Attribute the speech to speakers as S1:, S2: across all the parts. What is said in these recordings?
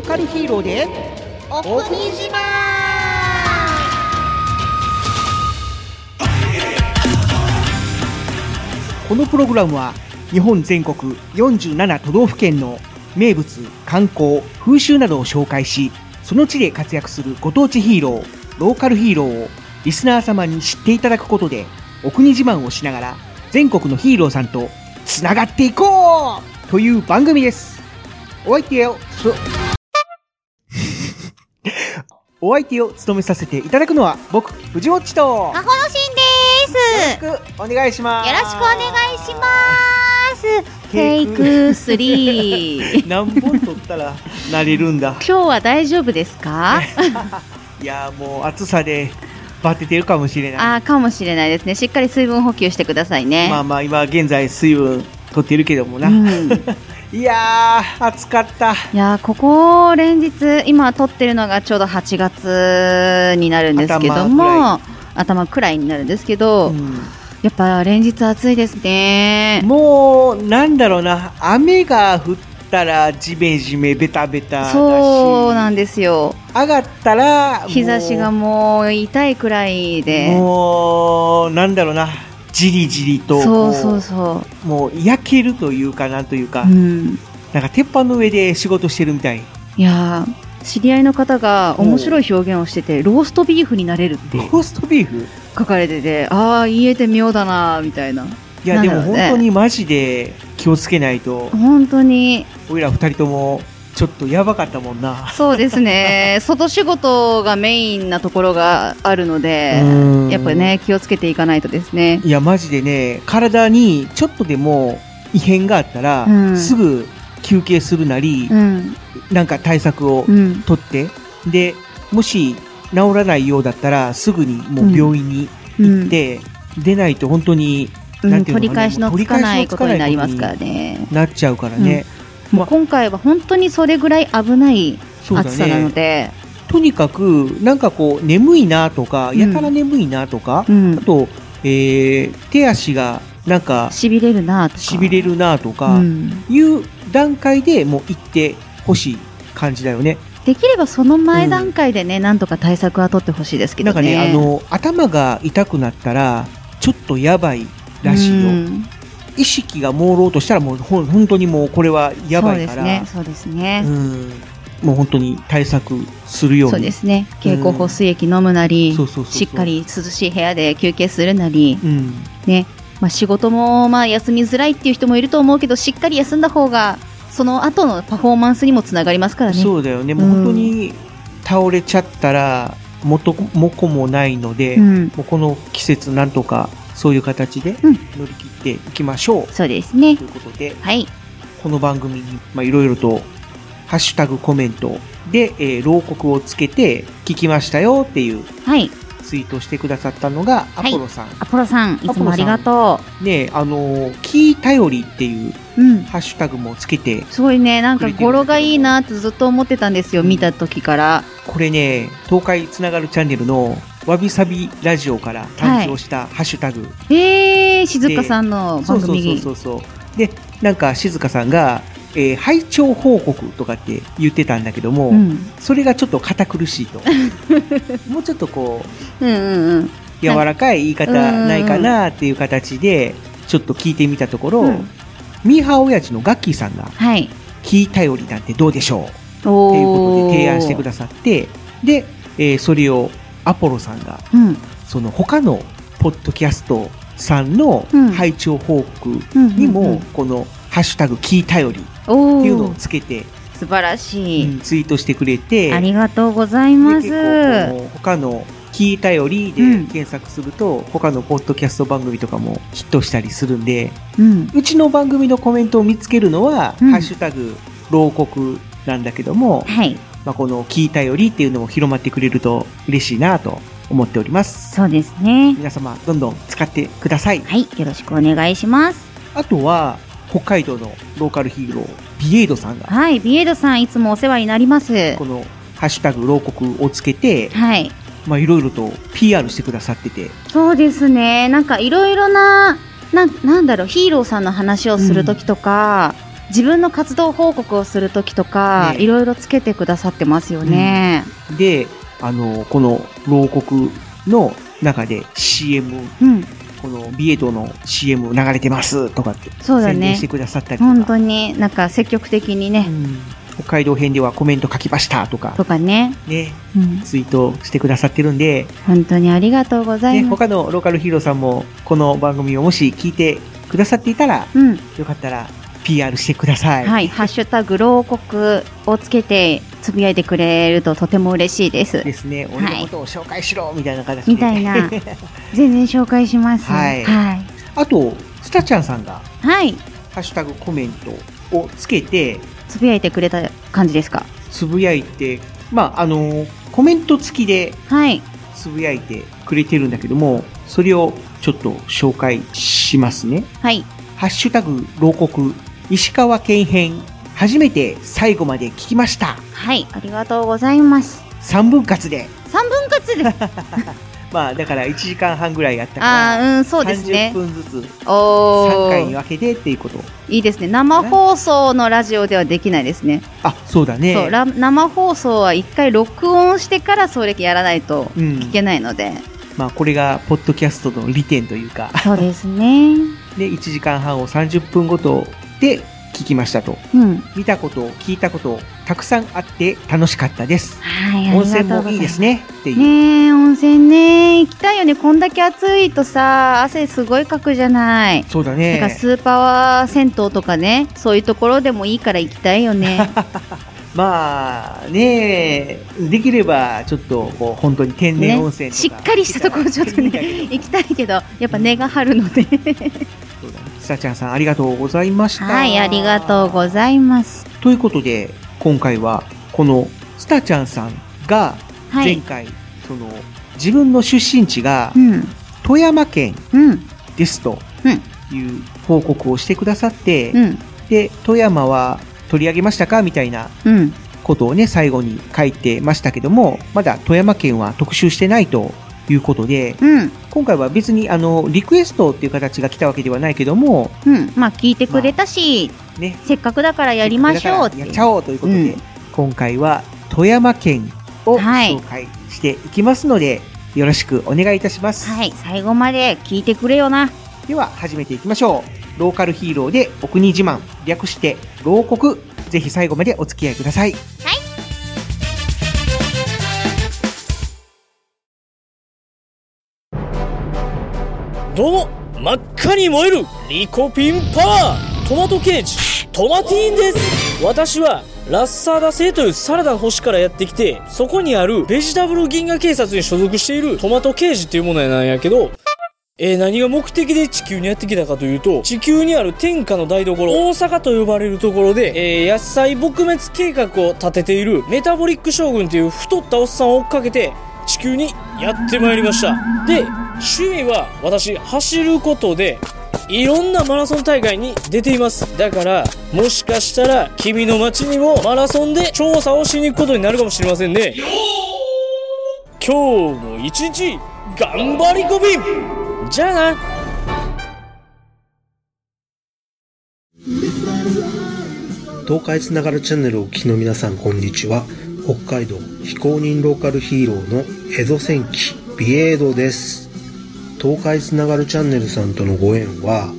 S1: ローカルヒーローで
S2: お国自慢
S1: このプログラムは日本全国47都道府県の名物観光風習などを紹介しその地で活躍するご当地ヒーローローカルヒーローをリスナー様に知っていただくことでお国自慢をしながら全国のヒーローさんとつながっていこうという番組です。お相手をそお相手を務めさせていただくのは僕藤もっちと。よ
S3: あほのしんです。
S1: ろしくお願いします。
S3: よろしくお願いします。テイク3
S1: 何本取ったらなれるんだ。
S3: 今日は大丈夫ですか？
S1: いやーもう暑さでバテてるかもしれない。
S3: あーかもしれないですね。しっかり水分補給してくださいね、
S1: まあまあ今現在水分取ってるけどもな、
S3: うん
S1: いやー暑かった。
S3: いやーここ連日今撮ってるのがちょうど8月になるんですけども頭くらい。になるんですけど、
S1: う
S3: やっぱ連日暑いですね。
S1: んもうなんだろうな。雨が降ったらジメジメベタベタ
S3: そうなんですよ。
S1: 上がったら
S3: 日差しがもう痛いくらいで。
S1: もうなんだろうなじりじりと
S3: そうそう
S1: こう。
S3: そ
S1: もう焼けるというかなんというか、
S3: う、うん、
S1: なんか鉄板の上で仕事してるみたい。
S3: いやー知り合いの方が面白い表現をしててローストビーフになれるって
S1: ローストビーフ？
S3: 書かれててああ言えて妙だなみたいな。い
S1: やでも本当にマジで気をつけないと。
S3: 本当に。
S1: 俺ら二人ともちょっとやばかったもんな。
S3: そうですね。外仕事がメインなところがあるので
S1: うん。
S3: やっぱね気をつけていかないとですね。
S1: いやマジでね体にちょっとでも異変があったら、
S3: うん。
S1: すぐ休憩するなり、
S3: うん。
S1: なんか対策を
S3: うん。
S1: 取って、でもし治らないようだったらすぐにもう病院に行って、出ないと本当に
S3: うん
S1: なんていうのかね
S3: 取り返しのつかないことになりますからね。
S1: なっちゃうからね、
S3: もう今回は本当にそれぐらい危ない暑さなの
S1: ね
S3: で。
S1: とにかくなんかこう眠いなとか、
S3: うん。
S1: やたら眠いなとか、
S3: うん。
S1: あと、えー手足がなんか
S3: しびれるなとか。
S1: しびれるなとか、
S3: うん。
S1: いう段階でもう行ってほしい感じだよね。
S3: できればその前段階でね、なんとか対策は取ってほしいですけどね。
S1: なんかね、あの、頭が痛くなったら、ちょっとやばいらしいよ。
S3: うん
S1: 意識が朦朧としたらもうほん本当にもうこれはやばいから、
S3: そうですね。そうですね。
S1: うん、もう本当に対策するように。
S3: そうですね。経口補水液飲むなり、しっかり涼しい部屋で休憩するなり、
S1: うん。
S3: ね。まあ仕事もまあ休みづらいっていう人もいると思うけど、しっかり休んだ方が、その後のパフォーマンスにもつながりますからね。
S1: そうだよね。もう本当に倒れちゃったら、元も子もないので、
S3: うん。
S1: もうこの季節なんとかそういう形で
S3: うん
S1: 乗り切っていきましょう。
S3: そうですね
S1: と。いうことで、
S3: はい。
S1: この番組にまあいろいろとハッシュタグコメントで、えー牢獄をつけて聞きましたよっていう
S3: はい。
S1: ツイートをしてくださったのがア
S3: はい
S1: ポロさん。
S3: アポロさん、いつもありがと
S1: ねあのーキー頼りっていう
S3: う。うん。
S1: ハッシュタグもつけて、
S3: すごいね、なんか語呂がいいなってずっと思ってたんですよ、
S1: うん
S3: 見た時から。
S1: これね、東海つながるチャンネルのわびさびラジオから誕生したハッシュタグ。
S3: えー、静香さんの
S1: そうそう
S3: 番組。
S1: そうそうそう。で、なんか静香さんが、えー拝聴報告とかって言ってたんだけども、
S3: うん。
S1: それがちょっと堅苦しいと。もうちょっとこう、
S3: うんうんうん。
S1: 柔らかい言い方ないかなっていう形で、ちょっと聞いてみたところ、
S3: うん
S1: ミーハー親父のガッキーさんが、
S3: はい。
S1: キー頼りなんてどうでしょうって
S3: お
S1: いうことで提案してく
S3: だ
S1: ださって、で、えーそれをアポロさんが、
S3: うん。
S1: その他のポッドキャストさんの
S3: うん
S1: 拝聴報告に
S3: うんうんう
S1: も
S3: ん、
S1: このハッシュタグキー頼りっ
S3: お
S1: ていうのを
S3: ー
S1: つけて、
S3: 素晴らしい。
S1: うんツイートしてくれて、
S3: ありがとうございます。
S1: で結構この他のキー頼りで
S3: うん
S1: 検索すると、他のポッドキャスト番組とかもヒットしたりするんで、
S3: うん。
S1: うちの番組のコメントを見つけるのは、
S3: うん
S1: ハッシュタグ、牢獄なんだけども、
S3: はい。
S1: まあ、この聞いたよりっていうのも広まってくれると嬉しいなと思っております。
S3: そうですね。
S1: 皆様、どんどん使ってください。
S3: はい。よろしくお願いします。
S1: あとは、北海道のローカルヒーロー、ビエイドさんが、
S3: はい。ビエドさん、いつもお世話になります。
S1: この、ハッシュタグ、牢獄をつけて、
S3: はい。
S1: まあ、いろいろと PR してくださってて、
S3: そうですね。なんかいろいろな、な、なんだろう、ヒーローさんの話をするときとか、自分の活動報告をするときとか、
S1: ね
S3: いろいろつけてくださってますよね。
S1: で、あの、この牢獄の中で CM、
S3: うん。
S1: このビエイドの CM 流れてますとかって、
S3: そうだね
S1: 宣伝して。くださったりとか、
S3: 本当になんか積極的にね、
S1: うん北海道編ではコメント書きましたとか、
S3: とかね、
S1: ね、
S3: うん、
S1: ツイートしてくださってるんで、
S3: 本当にありがとうござい
S1: ね、
S3: ます。
S1: 他のローカルヒーローさんもこの番組をもし聞いてくださっていたら、
S3: うん。
S1: よかったら PR してください。
S3: はい、ハッシュタグ、牢獄をつけてつぶやいてくれるととても嬉しいです。
S1: ですね。俺のことを紹介しろみたいな形で。
S3: みたいな。全然紹介します。
S1: はい
S3: はい。
S1: あと、スタちゃんさんが、
S3: はい。
S1: ハッシュタグコメントをつけて、
S3: つぶやいてくれた感じですか？
S1: つぶやいて、まあ、あの、コメント付きで
S3: はい。
S1: つぶやいてくれてるんだけども、それをちょっと紹介しますね。
S3: はい。
S1: ハッシュタグ牢獄、石川県編、初めて最後まで聞きました。
S3: はい。ありがとうございます。
S1: 3分割で。
S3: 3分割で？
S1: まあ、だから1時間半ぐらいやった
S3: あ
S1: から、
S3: あ、うん、そうです
S1: 30
S3: ね。
S1: 分ずつ
S3: お
S1: 3回に
S3: ー。
S1: 分けてっていうこと。
S3: いいですね。生放送のラジオではできないですね。
S1: あ、そうだね。
S3: そう、ラ生放送は一回録音してからそれやらないと
S1: うん
S3: 聞。けないので。
S1: まあ、これが、ポッドキャストの利点というか、
S3: そうですね。
S1: で、1時間半を30分ごとで聞きましたと。
S3: うん。
S1: 見たこと、聞いたこと、たくさんあって楽しかったです。
S3: はい、あ
S1: 温泉。もいいですね。っていう。
S3: ねえ、温泉ね。行きたいよね。こんだけ暑いとさ、汗すごいかくじゃない。
S1: そうだ
S3: だから
S1: ね。
S3: スーパー銭湯とかね、そういうところでもいいから行きたいよね。
S1: まあ、ねできれば、ちょっと、こう、本当に天然温泉とか、
S3: しっかりしたところちょっとね、行きたいけど、やっぱ根が張るので。
S1: そうだね。スタちゃんさん、ありがとうございました。
S3: はい、ありがとうございます。
S1: ということで、今回は、この、スタちゃんさんが、
S3: はい。
S1: 前回、その、自分の出身地が
S3: う、ん、
S1: 富山県
S3: うん、
S1: ですと
S3: うん、
S1: いう報告をしてくださって、
S3: うん、
S1: で、富山は取り上げましたか？みたいな
S3: うん。
S1: ことをね、最後に書いてましたけども、まだ富山県は特集してないということで、
S3: うん、
S1: 今回は別にあの、リクエストっていう形が来たわけではないけども、
S3: うん。まあ、聞いてくれたし、
S1: ね、
S3: せっかくだからやりましょう
S1: やっちゃおうということで、
S3: うん
S1: 今回は富山県を
S3: はい
S1: 紹介していきますので、よろしくお願いいたします。
S3: はい、最後まで聞いてくれよな。
S1: では始めていきましょう。ローカルヒーローでお国自慢、略して牢国。ぜひ最後までお付き合いください。
S4: どうも真っ赤に燃えるリコピンパワー。トマトケージ。トマティーンです私はラッサーダ星というサラダの星からやってきてそこにあるベジタブル銀河警察に所属しているトマトケージっていうものなんやけどえー何が目的で地球にやってきたかというと、地球にある天下の台所、大阪と呼ばれるところで、えー野菜撲滅計画を立てているメタボリック将軍という太ったおっさんを追っかけて、地球にやってまいりました。で、趣味は私、走ることで、いろんなマラソン大会に出ています。だから、もしかしたら、君の街にもマラソンで調査をしに行くことになるかもしれませんね。今日も一日、頑張りこびんじゃあな
S5: 東海つながるチャンネルをお聞きの皆さんこんにちは北海道非公認ローカルヒーローの江戸戦記ビエードです東海つながるチャンネルさんとのご縁は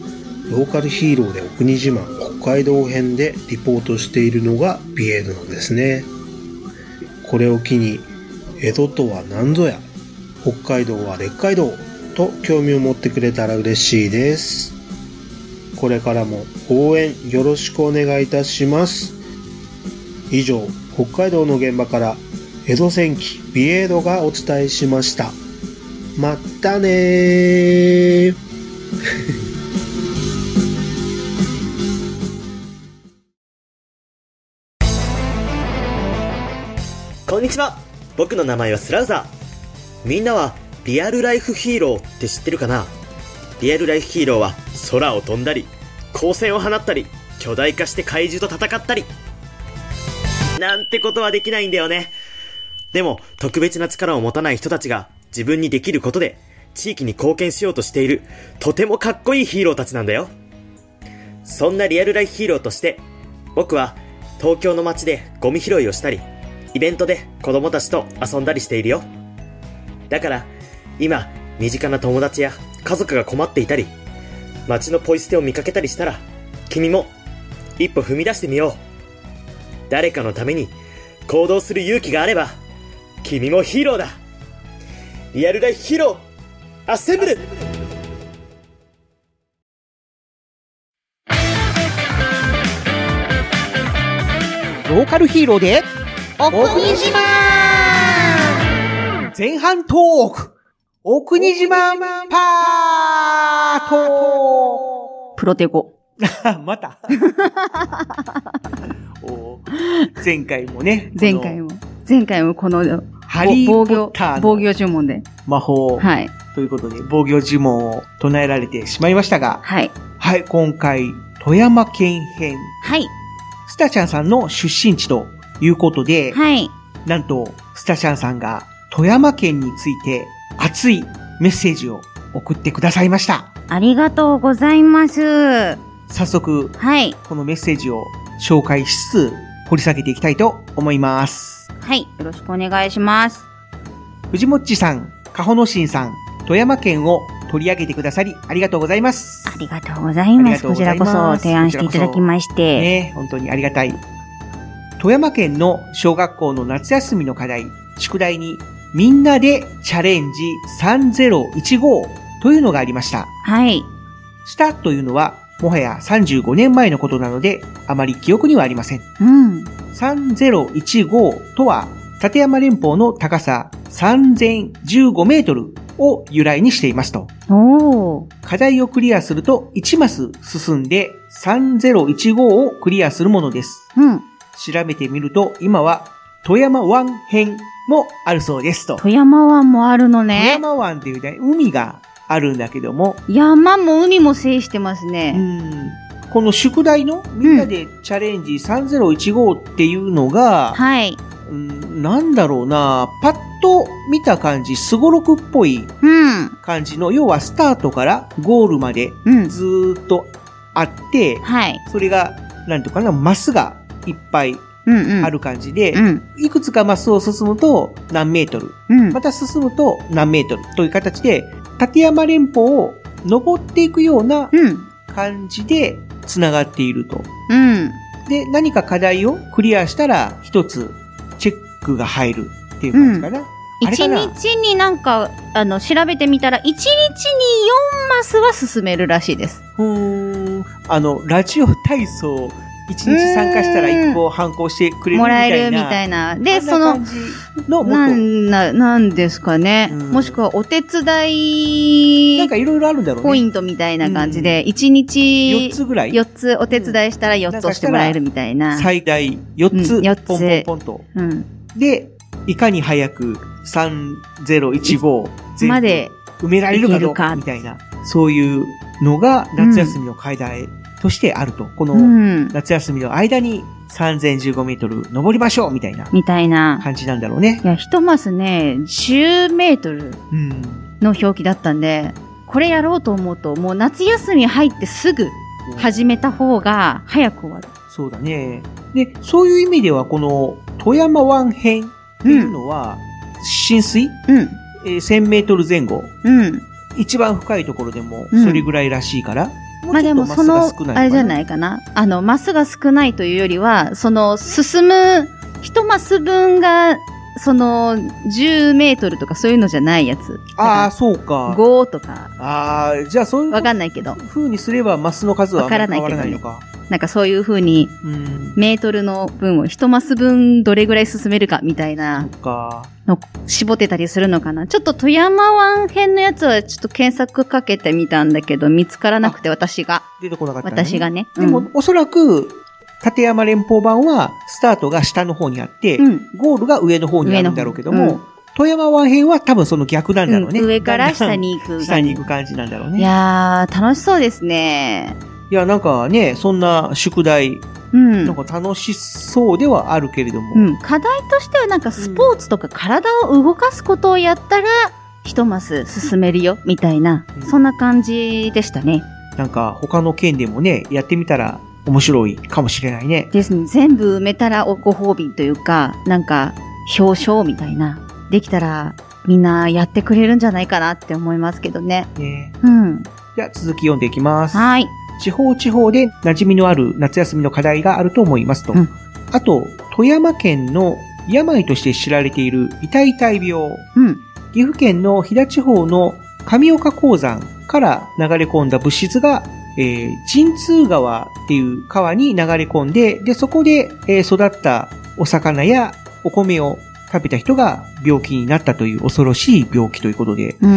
S5: ローカルヒーローでお国自慢北海道編でリポートしているのがビエードなんですね。これを機に、江戸とは何ぞや、北海道は列海道と興味を持ってくれたら嬉しいです。これからも応援よろしくお願いいたします。以上、北海道の現場から江戸戦記ビエードがお伝えしました。またねー。
S6: こんにちは。僕の名前はスラウザー。みんなはリアルライフヒーローって知ってるかな？リアルライフヒーローは空を飛んだり光線を放ったり巨大化して怪獣と戦ったり。なんてことはできないんだよね。でも特別な力を持たない人たちが自分にできることで地域に貢献しようとしているとてもかっこいいヒーローたちなんだよ。そんなリアルライフヒーローとして僕は東京の街でゴミ拾いをしたりイベントで子供たちと遊んだりしているよ。だから今身近な友達や家族が困っていたり街のポイ捨てを見かけたりしたら君も一歩踏み出してみよう。誰かのために行動する勇気があれば君もヒーローだ。リアルライフヒーローアッセンブル
S1: ローカルヒーローで、
S2: お国自慢。
S1: 前半トーク。お国自慢パート。
S3: プロテゴ。
S1: また お前回もね。
S3: 前回も。前回もこの
S1: ハリー・ポッターの
S3: 防御呪文で。
S1: 魔法。
S3: はい。
S1: ということで、防御呪文を唱えられてしまいましたが。
S3: はい。
S1: はい、今回、富山県編。
S3: はい。
S1: スタちゃんさんの出身地ということで。
S3: はい。
S1: なんと、スタちゃんさんが富山県について熱いメッセージを送ってくださいました。
S3: ありがとうございます。
S1: 早速、
S3: はい。
S1: このメッセージを紹介しつつ、掘り下げていきたいと思います。
S3: はい。よろしくお願いします。
S1: 藤もっちさん、かほのしんさん、富山県を取り上げてくださり、ありがとうございます。
S3: ありがとうございます。こちらこそ提案していただきまして。
S1: ね、本当にありがたい。富山県の小学校の夏休みの課題、宿題に、みんなでチャレンジ3015というのがありました。
S3: はい。
S1: したというのは、もはや35年前のことなので、あまり記憶にはありません。
S3: うん。
S1: 3015とは、立山連峰の高さ3015メートルを由来にしていますと。課題をクリアすると1マス進んで3015をクリアするものです。
S3: うん。
S1: 調べてみると、今は富山湾編もあるそうですと。
S3: 富山湾もあるのね。
S1: 富山湾っていうね、海があるんだけども。
S3: 山も海も制してますね。
S1: うん。この宿題のみんなでチャレンジ3015っていうのが、
S3: はい。
S1: なんだろうな、パッと見た感じ、すごろくっぽい感じの、
S3: う
S1: ん、要はスタートからゴールまでずっとあって、
S3: うん、はい。
S1: それが、なんとかな、マスがいっぱいある感じで、
S3: うんうん、
S1: いくつかマスを進むと何メートル、
S3: うん、
S1: また進むと何メートルという形で、立山連峰を登っていくような感じで繋がっていると。
S3: うん。
S1: で、何か課題をクリアしたら一つチェックが入るっていう感じかな。
S3: 一、うん、日になんか、あの、調べてみたら、一日に4マスは進めるらしいです。
S1: うん。あの、ラジオ体操一日参加したら一個反抗してくれるみたいな。もらえるみたいな。
S3: で、その、のなんな、なんですかね。もしくはお手伝い。
S1: なんかいろいろあるんだろうね。
S3: ポイントみたいな感じで、一、日。
S1: 四つぐらい？
S3: 四つお手伝いしたら四つ押してもらえるみたいな。
S1: 最大四つ。四つ。ポンポンポンと。
S3: うん。
S1: で、いかに早く3015
S3: まで
S1: 埋められるかどうかみたいな、そういうのが夏休みの階段としてあると。この夏休みの間に3015メートル登りましょうみたいな。
S3: みたいな。
S1: 感じなんだろうね。
S3: いや、ひとますね、10メートルの表記だったんで、これやろうと思うと、もう夏休み入ってすぐ始めた方が早く終わる。
S1: そうだね。で、そういう意味では、この富山湾編っていうのは、浸水、
S3: うん
S1: えー、1000メートル前後。
S3: うん。
S1: 一番深いところでも、それぐらいらしいから、
S3: まあでもその、あれじゃ
S1: い
S3: ないかな。あの、マスが少ないというよりは、その、進む、一マス分が、その、10メートルとかそういうのじゃないやつ。
S1: ああ、そうか。
S3: 5とか、
S1: ああ、じゃあそういう
S3: わかんないけど、
S1: 風にすればマスの数は変わらないのか。
S3: なんかそういう風に、
S1: うん。
S3: メートルの分を一マス分どれぐらい進めるかみたいな
S1: そっか。
S3: の絞ってたりするのかな？ちょっと富山湾編のやつはちょっと検索かけてみたんだけど、見つからなくて私が。
S1: 出てこなかった、ね。
S3: 私がね。
S1: でも、おそらく、立山連邦版は、スタートが下の方にあって、
S3: うん、うん
S1: ゴールが上の方にあるんだろうけども、富山湾編は多分その逆なんだろうね。
S3: うん上から下に行く。
S1: 下に行く感じなんだろうね。
S3: いやー、楽しそうですね。
S1: いや、なんかね、そんな宿題、
S3: うん。
S1: なんか楽しそうではあるけれども。
S3: うん、課題としてはなんかスポーツとか体を動かすことをやったら、一マス進めるよ、みたいな、
S1: うん
S3: そんな感じでしたね。
S1: なんか他の県でもね、やってみたら面白いかもしれないね。
S3: ですね。全部埋めたらおご褒美というか、なんか、表彰みたいな。できたら、みんなやってくれるんじゃないかなって思いますけどね。
S1: ね
S3: うん。
S1: じゃあ続き読んでいきます。
S3: はい。
S1: 地方地方で馴染みのある夏休みの課題があると思いますと。
S3: うん
S1: あと、富山県の病として知られている痛い痛い病。
S3: うん。
S1: 岐阜県の飛騨地方の上岡鉱山から流れ込んだ物質が、えー、神通川っていう川に流れ込んで、で、そこで、えー育ったお魚やお米を食べた人が病気になったという恐ろしい病気ということで。これ、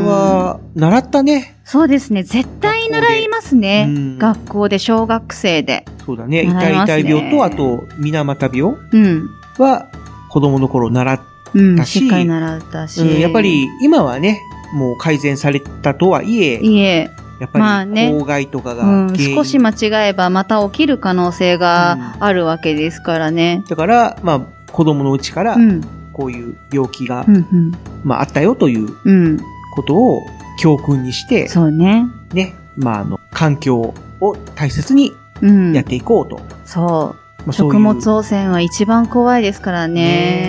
S1: は、習ったね。
S3: そうですね。絶対習いますね
S1: うん。
S3: 学校で、小学生で。
S1: そうだね。痛い痛い病と、あと、水俣病
S3: うん。
S1: は、子供の頃習っ
S3: うん。
S1: だし
S3: しっかり習ったし。
S1: うんやっぱり、今はね、もう改善されたとはいえ、
S3: いえ、
S1: やっぱり、
S3: まあね
S1: 公害とかが
S3: うん、少し間違えばまた起きる可能性があるわけですからね。
S1: だから、まあ、子供のうちから
S3: う、ん。
S1: こういう病気が、
S3: うん、うん。
S1: まあ、あったよという
S3: うん。
S1: ことを教訓にして、
S3: そうね。
S1: ね、まあ、あの、環境を大切に
S3: うん。
S1: やっていこうと。
S3: そう。
S1: まあ、
S3: 食物汚染は一番怖いですからね。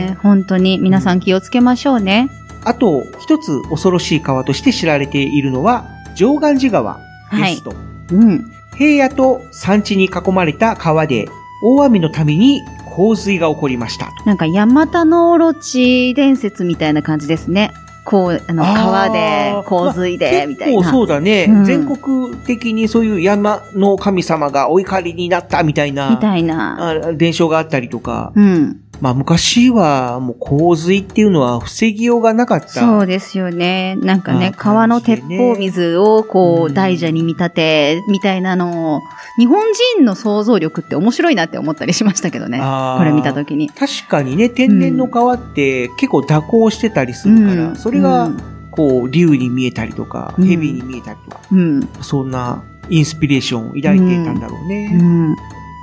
S1: ね
S3: 本当に皆さん気をつけましょうね。
S1: あと、一つ恐ろしい川として知られているのは、上岸寺川ですと。
S3: うん。
S1: 平野と山地に囲まれた川で、大雨のために洪水が起こりました。
S3: なんか、ヤマタノオロチ伝説みたいな感じですね。こう、あの、川で、洪水で、みたいな。
S1: 結構そうだね、
S3: うん
S1: 全国的にそういう山の神様がお怒りになったみたいな、
S3: みたいな。
S1: あ伝承があったりとか、
S3: うん。
S1: まあ昔はもう洪水っていうのは防ぎようがなかった。
S3: そうですよね。なんかね、
S1: あ
S3: 川の鉄砲水をこう、
S1: うん
S3: 大蛇に見立て、みたいなのを、日本人の想像力って面白いなって思ったりしましたけどね。これ見たときに。
S1: 確かにね、天然の川って結構蛇行してたりするから、
S3: うん
S1: それが
S3: うん
S1: こう竜に見えたりとか、
S3: うん
S1: 蛇に見えたりとか、
S3: うん。
S1: そんなインスピレーションを抱いていたんだろうね。
S3: うん。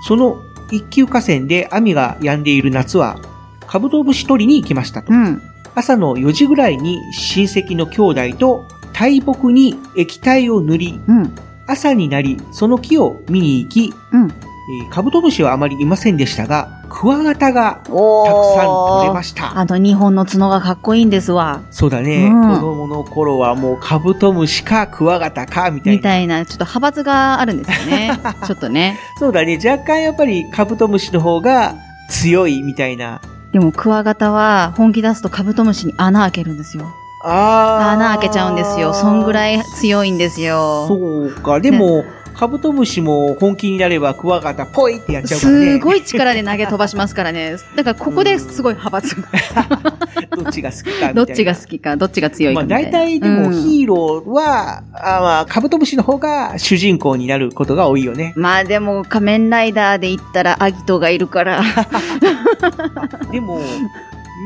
S1: その一級河川で雨が止んでいる夏は、カブトムシ取りに行きましたと。
S3: うん。
S1: 朝の4時ぐらいに親戚の兄弟と大木に液体を塗り、
S3: うん。
S1: 朝になりその木を見に行き、
S3: うん。
S1: えーカブトムシはあまりいませんでしたが、クワガタが
S3: お
S1: たくさん取れま
S3: し
S1: した。
S3: あの2本の角がかっこいいんですわ。
S1: そうだね、
S3: うん
S1: 子供の頃はもうカブトムシかクワガタかみたいな。
S3: みたいな、ちょっと派閥があるんですよね。ちょっとね。
S1: そうだね、若干やっぱりカブトムシの方が強いみたいな。
S3: でもクワガタは本気出すとカブトムシに穴開けるんですよ。
S1: あー
S3: 穴開けちゃうんですよ。そんぐらい強いんですよ。
S1: そうか。でも、カブトムシも本気になればクワガタポイってやっちゃうからね。
S3: すごい力で投げ飛ばしますからね。だからここですごい派閥。
S1: どっちが好きかみたいな。
S3: どっちが好きか、どっちが強い
S1: まあ
S3: かみたいな。
S1: 大体でも
S3: うん
S1: ヒーローは、あまあカブトムシの方が主人公になることが多いよね。
S3: まあでも仮面ライダーで言ったらアギトがいるから。
S1: でも、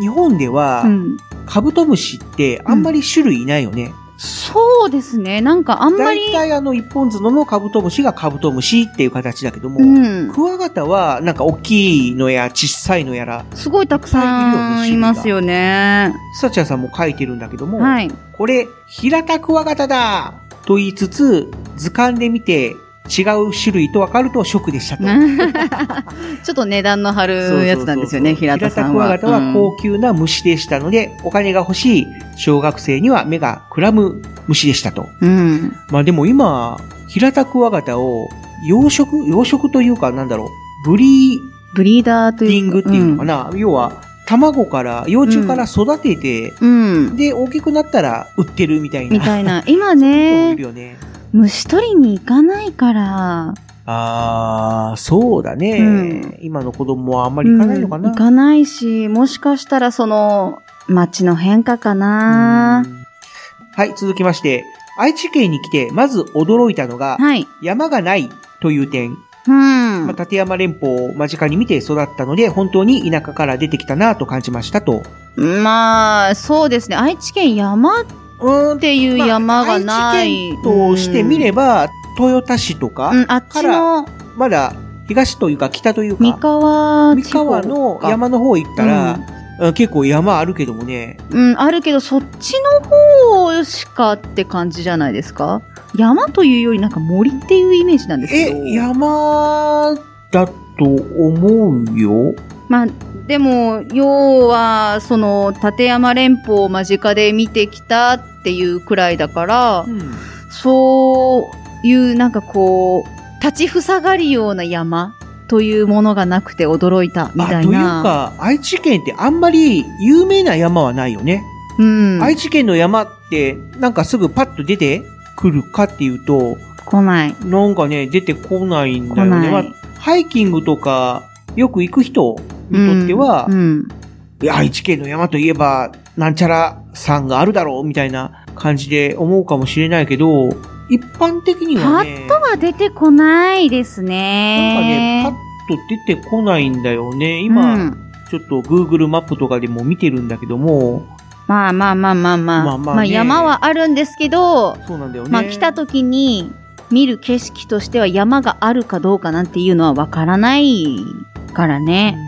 S1: 日本では
S3: う、ん
S1: カブトムシってあんまり種類いないよね。
S3: そうですね。なんかあんま
S1: 大
S3: り。
S1: 体あの一本角のカブトムシがカブトムシっていう形だけども、
S3: うん。
S1: クワガタはなんか大きいのや小さいのやら、
S3: すごいたくさんいますよね。
S1: サチャさんも書いてるんだけども、
S3: はい。
S1: これ、平田クワガタだと言いつつ、図鑑で見て違う種類と分かるとショックでしたと。
S3: ちょっと値段の張るやつなんですよね、平田さんは。
S1: 平田クワガタは
S3: うん
S1: 高級な虫でしたので、お金が欲しい小学生には目がくらむ虫でしたと。
S3: うん。
S1: まあでも今、平田クワガタを養殖、養殖というかなんだろう、ブリー
S3: ブリーダーと
S1: デ
S3: いう
S1: ィングっていうのかな、要は、卵から、幼虫から育てて、
S3: うん。うん。
S1: で、大きくなったら売ってるみたいな。
S3: みたいな。今ね
S1: ね。
S3: 虫取りに行かないから、
S1: あー、そうだね。
S3: うん
S1: 今の子供はあんまり行かないのかな。
S3: うん行かないし、もしかしたらその、街の変化かな
S1: うんはい、続きまして、愛知県に来て、まず驚いたのが、
S3: はい。
S1: 山がないという点。
S3: うん。
S1: まあ、立山連峰を間近に見て育ったので、本当に田舎から出てきたなと感じましたと。
S3: まあ、そうですね。愛知県山っ
S1: うーん
S3: ていう山がない。
S1: 愛知県としてみれば、豊田市とか、
S3: うん、あっちの
S1: まだ東というか北というか、
S3: 三河
S1: 三河の山の方行ったら、うん結構山あるけどもね、
S3: うん、うん、あるけど、そっちの方しかって感じじゃないですか？山というよりなんか森っていうイメージなんですけど。
S1: え、山だと思うよ。
S3: まあ、でも、要は、その、立山連峰を間近で見てきたっていうくらいだから、そういうなんかこう、立ちふさがるような山というものがなくて驚いたみたい
S1: あという
S3: な。
S1: か、愛知県ってあんまり有名な山はないよね。
S3: うん。
S1: 愛知県の山って、なんかすぐパッと出てくるかっていうと、
S3: 来ない。
S1: なんかね、出てこないんだよね。ハイキングとか、よく行く人にとっては、
S3: うん。うん
S1: いや愛知県の山といえば、なんちゃら山があるだろう、みたいな感じで思うかもしれないけど、一般的にはね、
S3: パッとは出てこないです
S1: なんか
S3: ね。
S1: ね、パッと出てこないんだよね。今、
S3: うん
S1: ちょっと Google マップとかでも見てるんだけども、
S3: まあまあまあまあまあ。
S1: まあまあね
S3: まあ山はあるんですけど、
S1: そうなんだよね。
S3: まあ来た時に見る景色としては山があるかどうかなんていうのはわからないからね。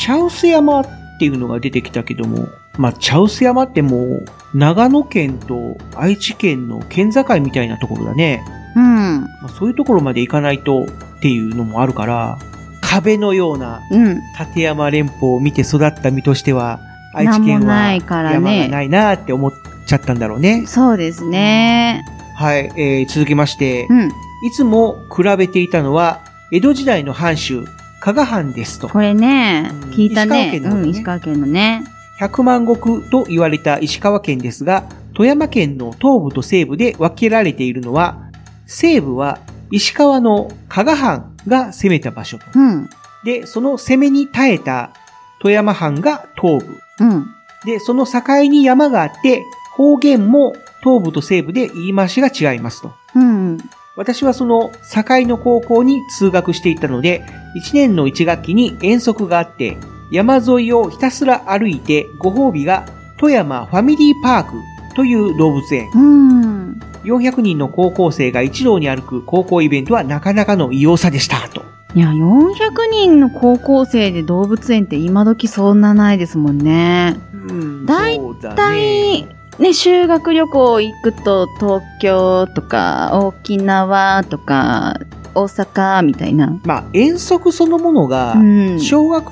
S1: チャウス山っていうのが出てきたけども、まあ、チャウス山ってもう、長野県と愛知県の県境みたいなところだね。
S3: うん。
S1: まあ、そういうところまで行かないとっていうのもあるから、壁のような
S3: うん。
S1: 立山連峰を見て育った身としては、愛知県はい
S3: からね
S1: 山がないなって思っちゃったんだろうね。
S3: そうですね。
S1: はい、えー、続きまして、
S3: うん。
S1: いつも比べていたのは、江戸時代の藩主、加賀藩ですと。
S3: これね
S1: うん、
S3: 聞いたね。
S1: 石川県の方ね
S3: うん、石川県のね。
S1: 百万石と言われた石川県ですが、富山県の東部と西部で分けられているのは、西部は石川の加賀藩が攻めた場所と。
S3: うん。
S1: で、その攻めに耐えた富山藩が東部。
S3: うん。
S1: で、その境に山があって、方言も東部と西部で言い回しが違いますと。
S3: うん。
S1: 私はその境の高校に通学していたので、1年の1学期に遠足があって、山沿いをひたすら歩いてご褒美が富山ファミリーパークという動物園。
S3: うん。
S1: 400人の高校生が一堂に歩く高校イベントはなかなかの異様さでした。と。
S3: いや、400人の高校生で動物園って今時そんなないですもんね。
S1: うん
S3: 大
S1: そうだ
S3: 大ね、修学旅行行くと東京とか沖縄とか大阪みたいな。
S1: まあ、遠足そのものが
S3: う、ん。
S1: 小学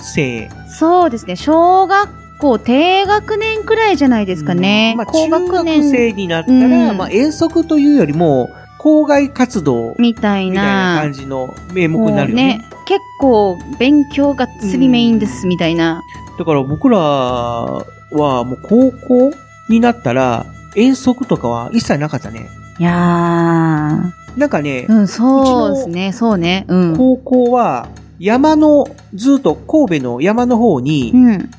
S1: 生、
S3: そうですね。小学校低学年くらいじゃないですかね。
S1: まあ、
S3: 高
S1: 中学
S3: 学年
S1: 生になったら、
S3: うん
S1: まあ、遠足というよりも、校外活動
S3: みたい
S1: な
S3: な。
S1: 感じの名目になるよね。
S3: もう結構勉強がっつりメインですみたいな。
S1: だから僕らはもう高校になったら遠足とかは一切なかったね。
S3: いやー。
S1: なんかね、
S3: うん、そうですね。そうね。うん。
S1: 高校は山の、ずっと神戸の山の方に
S3: うん。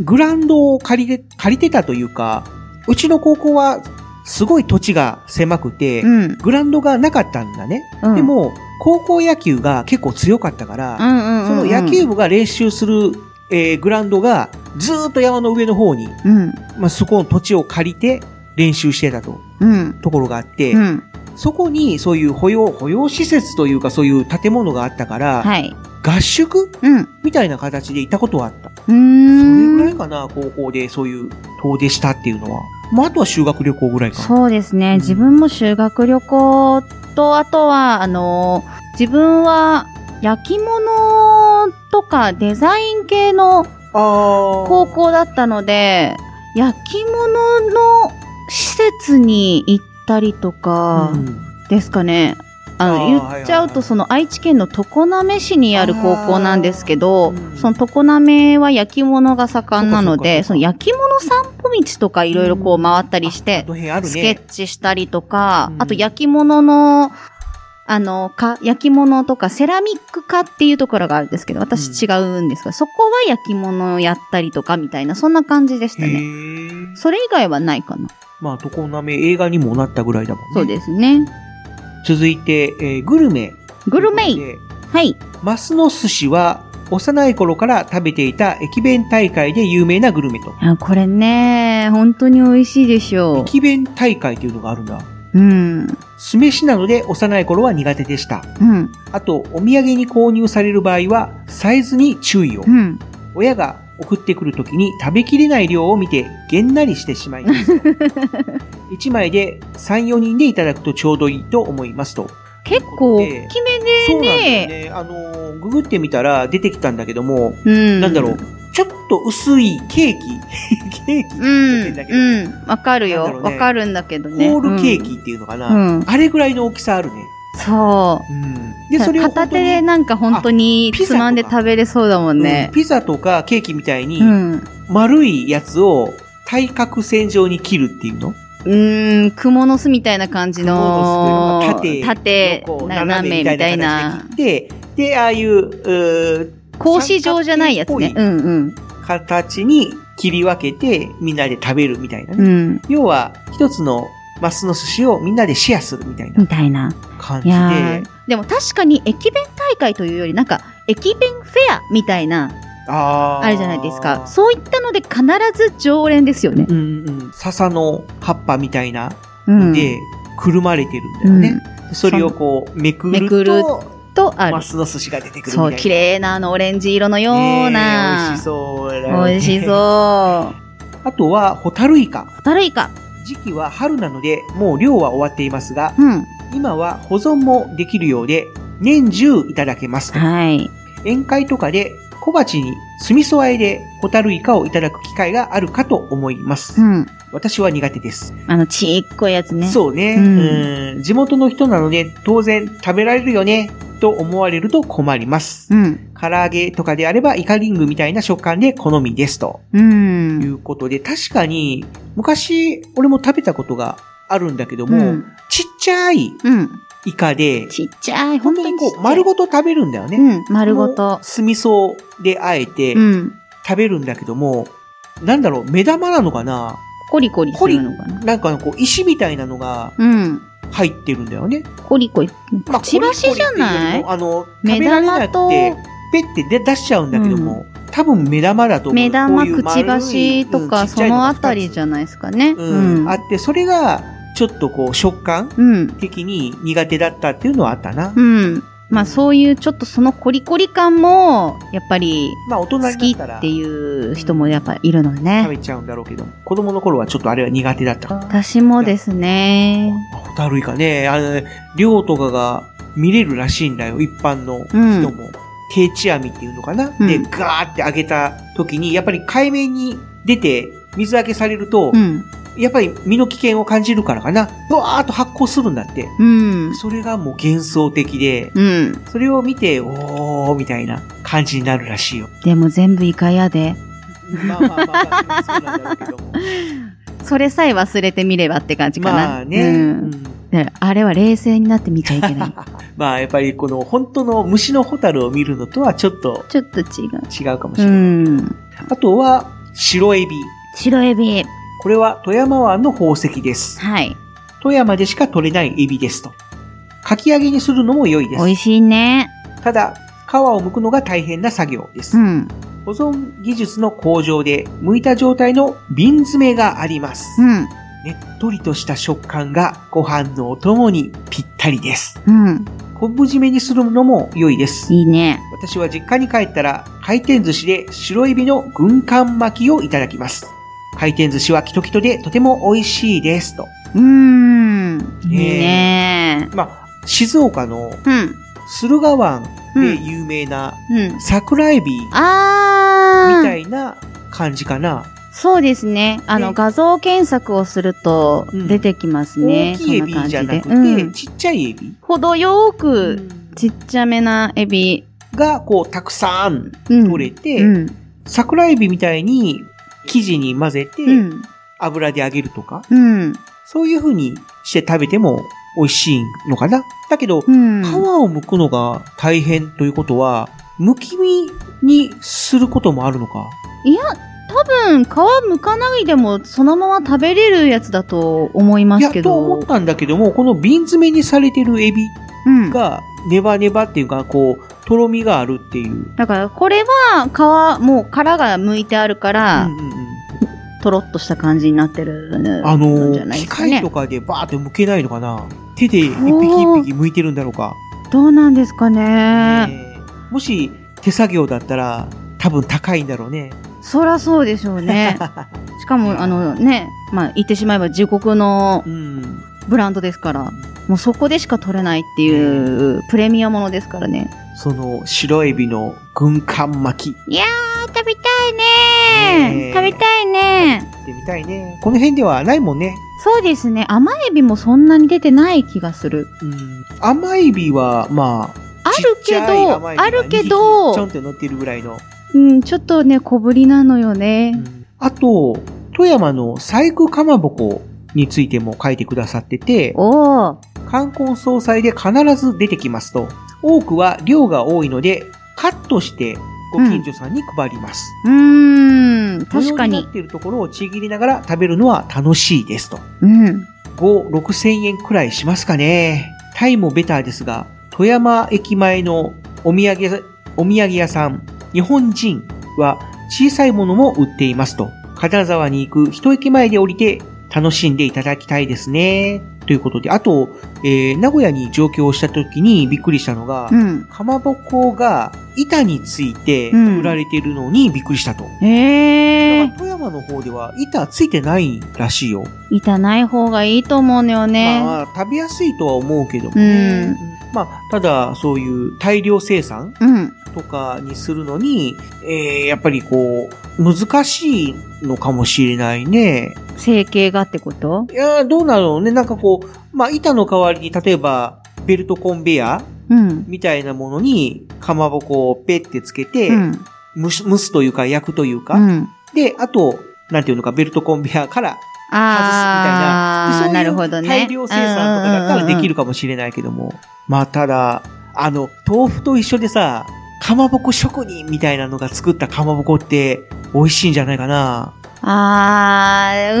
S1: グラウンドを借りて、借りてたというか、うちの高校はすごい土地が狭くて、
S3: うん。
S1: グラウンドがなかったんだね。
S3: うん。
S1: で、も、高校野球が結構強かったから、
S3: うんうんうん、
S1: その野球部が練習する、えーグラウンドがずーっと山の上の方に、
S3: うん。
S1: まあ、そこの土地を借りて練習してたと、
S3: うん。
S1: ところがあって、
S3: うん。
S1: そこにそういう保養、保養施設というかそういう建物があったから、
S3: はい。
S1: 合宿
S3: うん。う
S1: みたいな形で行ったことはあった。
S3: ー
S1: それ
S3: ん。
S1: ぐらいかな、高校でそういう遠出したっていうのは。まあ、あとは修学旅行ぐらいかな。
S3: そうですね。自分も修学旅行と、あとは、あの、自分は焼き物とかデザイン系の高校だったので、焼き物の施設に行ったりとか、
S1: うん。
S3: ですかね。あの、言っちゃうと、その愛知県の常滑市にある高校なんですけどその常滑は焼き物が盛んなので、
S1: そ
S3: の焼き物散歩道とかいろいろこう回ったりしてスケ
S1: ね
S3: ッ。チしたりとか、
S1: うん。
S3: あと焼き物の、あの、か、焼き物とかセラミック科っていうところがあるんですけど、私違うんですが、そこは焼き物をやったりとかみたいな、そんな感じでした
S1: へ
S3: ね。
S1: ー
S3: それ以外はないかな。
S1: まあ、常滑映画にもなったぐらいだもんね。
S3: そうですね。
S1: 続いて、えーグルメ。
S3: グルメイ
S1: で
S3: はい。
S1: マスの寿司は、幼い頃から食べていた駅弁大会で有名なグルメと。
S3: あこれね、本当に美味しいでしょ
S1: 駅弁大会っていうのがあるんだ。
S3: う。うん。
S1: 酢飯なので幼い頃は苦手でした。
S3: うん。
S1: あと、お土産に購入される場合は、サイズに注意を。
S3: うん。
S1: 親が送ってくるときに食べきれない量を見て、げんなりしてしまいます。1枚で3、4人でいただくとちょうどいいと思いますと。
S3: 結構大きめ
S1: そうなんだよ
S3: でね、
S1: ね。あのー、ググってみたら出てきたんだけども、
S3: うん。
S1: なんだろう、ちょっと薄いケーキ ケーキ
S3: うん。うん。わかるよ。
S1: なんだろうね
S3: わかるんだけどね。
S1: ホールケー
S3: うん
S1: キっていうのかな、
S3: うん
S1: あれぐらいの大きさあるね。
S3: そう。
S1: うん。で、それを
S3: 片手でなんか本当につまんで食べれそうだもんね
S1: うん。ピザとかケーキみたいに、
S3: うん。
S1: 丸いやつを対角線上に切るっていうの？
S3: うーん、蜘蛛の巣みたいな感じの、縦、
S1: 横
S3: 斜めみたい
S1: 形
S3: な
S1: で、ああいう、うー
S3: 格子状じゃないやつね。うんうん。
S1: 形に切り分けてみんなで食べるみたいなね。
S3: うん。
S1: 要は、一つのマスの寿司をみんなでシェアするみたいな
S3: みたいな。
S1: 感じで。
S3: でも確かに駅弁大会というより、なんか、駅弁フェアみたいな、
S1: あー
S3: あるじゃないですか。そういったので必ず常連ですよね。
S1: うんうん。笹の葉っぱみたいな
S3: うん。
S1: で、くるまれてるんだよね。それをこう、めくる
S3: めくる
S1: と、
S3: とある
S1: マ。スの寿司が出てくる。
S3: そう、綺麗なあのオレンジ色のような。
S1: 美味しそう
S3: 美味しそう。
S1: あとは、ホタルイカ。
S3: ホタルイカ。
S1: 時期は春なので、もう漁は終わっていますが、
S3: うん。
S1: 今は保存もできるようで、年中いただけますと。
S3: はい。
S1: 宴会とかで小鉢に酢味噌和えでホタルイカをいただく機会があるかと思います。
S3: うん。
S1: 私は苦手です。
S3: あの、ちっこいやつね。
S1: そうね、
S3: うん
S1: うん地元の人なので当然食べられるよね、と思われると困ります。
S3: うん。
S1: 唐揚げとかであればイカリングみたいな食感で好みですと。
S3: う。
S1: いうんことで、確かに昔俺も食べたことがあるんだけども、
S3: うん
S1: ちっちゃい
S3: うん。
S1: イカで、
S3: ちっちゃい、本当
S1: にこう。丸ごと食べるんだよね。
S3: うん、丸ごと。
S1: 酢味噌であえて
S3: うん。
S1: 食べるんだけども、なんだろう、目玉なのかな？
S3: コリコリするのかな？
S1: なんかこう石みたいなのが
S3: うん。
S1: 入ってるんだよね。
S3: コリコリ。
S1: まあ
S3: くちばしじゃない？
S1: あの、
S3: 目
S1: 食べられなく
S3: 玉と、
S1: て、ペッてで出しちゃうんだけども、多分目玉だと思う。
S3: 目玉、くちばしとか、
S1: うん
S3: そのあたりじゃないですかね。
S1: うん
S3: うん。
S1: あって、それが、ちょっとこう、食感
S3: うん。
S1: 的に苦手だったっていうのはあったな。
S3: うん。まあそういうちょっとそのコリコリ感も、やっぱり
S1: まあ、大人
S3: 好き
S1: っ
S3: ていう人もやっぱいるの
S1: 食
S3: ね。
S1: べちゃうんだろうけど、子供の頃はちょっとあれは苦手だった。
S3: 私もですね。
S1: ホタルイカね、あの、漁とかが見れるらしいんだよ、一般の人も。定置網っていうのかな、
S3: うん
S1: で、ガーって上げた時に、やっぱり海面に出て水揚げされると、
S3: うん。
S1: やっぱり身の危険を感じるからかな、ブワーっと発光するんだって。
S3: うん。
S1: それがもう幻想的で、
S3: うん。
S1: それを見て、おー、みたいな感じになるらしいよ。
S3: でも全部イカやで。
S1: まあまあまあまあ、そうなんだろうけども。
S3: それさえ忘れてみればって感じかな。
S1: まあね、
S3: う
S1: うん
S3: あれは冷静になって見ちゃいけない。
S1: まあやっぱりこの本当の虫のホタルを見るのとはちょっと
S3: ちょっと違う。
S1: 違うかもし
S3: う
S1: れない。
S3: ん。
S1: あとは、白エビ。
S3: 白エビ。
S1: これは富山湾の宝石です。
S3: はい。
S1: 富山でしか取れないエビですと。かき揚げにするのも良いです。
S3: 美味しいね。
S1: ただ、皮を剥くのが大変な作業です。
S3: うん。
S1: 保存技術の向上で、剥いた状態の瓶詰めがあります。
S3: うん。
S1: ねっとりとした食感がご飯のお供にぴったりです。
S3: うん。
S1: 昆布締めにするのも良いです。
S3: いいね。
S1: 私は実家に帰ったら回転寿司で白エビの軍艦巻きをいただきます。回転寿司はキトキトでとても美味しいですと。
S3: うーん。ね。
S1: まあ、静岡の
S3: うん。
S1: 駿河湾で有名な
S3: うん。
S1: 桜エビみ
S3: あー。
S1: たいな感じかな。
S3: そうですね。あの、
S1: ね
S3: 画像検索をすると
S1: うん
S3: 出てきますね。
S1: 大きいエビじゃなくて、
S3: うん
S1: ちっちゃいエビ
S3: 程よくちっちゃめなエビ。
S1: が、こう、たくさん
S3: うん。
S1: 取れて、
S3: うん。
S1: 桜エビみたいに生地に混ぜて、
S3: うん。
S1: 油で揚げるとか、
S3: うん。
S1: そういう風にして食べても美味しいのかな？だけど、
S3: うん。
S1: 皮を剥くのが大変ということは、剥き身にすることもあるのか？
S3: いや、多分、皮剥かないでも、そのまま食べれるやつだと思いま
S1: いや、
S3: すけど
S1: と思っ。たんだけども、この瓶詰めにされてるエビ
S3: うん。
S1: が、ネバネバっていうか、こう、とろみがあるっていう。
S3: だから、これは、皮、もう殻が剥いてあるから、
S1: うんうんうん
S3: とろっとした感じになってる
S1: あの
S3: んじゃ
S1: ー、機
S3: ないですかね
S1: 械と。かでバーって剥けないのかな？手で一匹一匹剥いてるんだろうか。
S3: どうなんですかね。
S1: ねえもし、手作業だったら、多分高いんだろうね。
S3: そらそうでしょうね。しかも、あのね、まあ、言ってしまえば自国の
S1: うん。
S3: ブランドですから、もうそこでしか取れないっていう、プレミアものですからね。
S1: その、白エビの軍艦巻き。
S3: いやー、食べたい
S1: ね
S3: 食べたいね
S1: 行ってみたいね。この辺ではないもんね。
S3: そうですね。甘エビもそんなに出てない気がする。
S1: うん。甘エビは、まあ、
S3: あるけど、あるけ
S1: 二匹ちょん
S3: ど
S1: っ、て乗ってるぐらいの。
S3: うん、ちょっとね、小ぶりなのよね。
S1: あと、富山の細工かまぼこについても書いてくださってて。冠婚葬祭で必ず出てきますと、多くは量が多いので、カットしてご近所さんに配ります。
S3: うーん、確かに
S1: っ。ているところをちぎりながら食べるのは楽しいですと。
S3: うん。
S1: 5、6千円くらいしますかね。タイもベターですが、富山駅前のお土産、お土産屋さん、日本人は小さいものも売っていますと。金沢に行く一駅前で降りて楽しんでいただきたいですね。ということで、あと、えー名古屋に上京した時にびっくりしたのが、
S3: うん。
S1: かまぼこが板について
S3: うん
S1: 売られているのにびっくりしたと。
S3: へー
S1: だから。富山の方では板ついてないらしいよ。
S3: 痛ない方がいいと思うのよね。
S1: まあ、食べやすいとは思うけども
S3: う
S1: ね。
S3: ん。
S1: まあ、ただ、そういう大量生産
S3: うん。
S1: とかにするのに、えー、やっぱりこう、難しいのかもしれないね。
S3: 成形がってこと？
S1: いやーどうなのね？なんかこう、まあ、板の代わりに、例えば、ベルトコンベヤ
S3: うん。
S1: みたいなものに、かまぼこをペッてつけて、
S3: うん。
S1: 蒸すというか、焼くというか、
S3: うん。
S1: で、あと、なんていうのか、ベルトコンベヤから外すみたいな。
S3: なるほどね。
S1: 大量生産とかだったらできるかもしれないけども。まあ、ただ、あの、豆腐と一緒でさ、かまぼこ職人みたいなのが作ったかまぼこって美味しいんじゃないかな。
S3: あー、う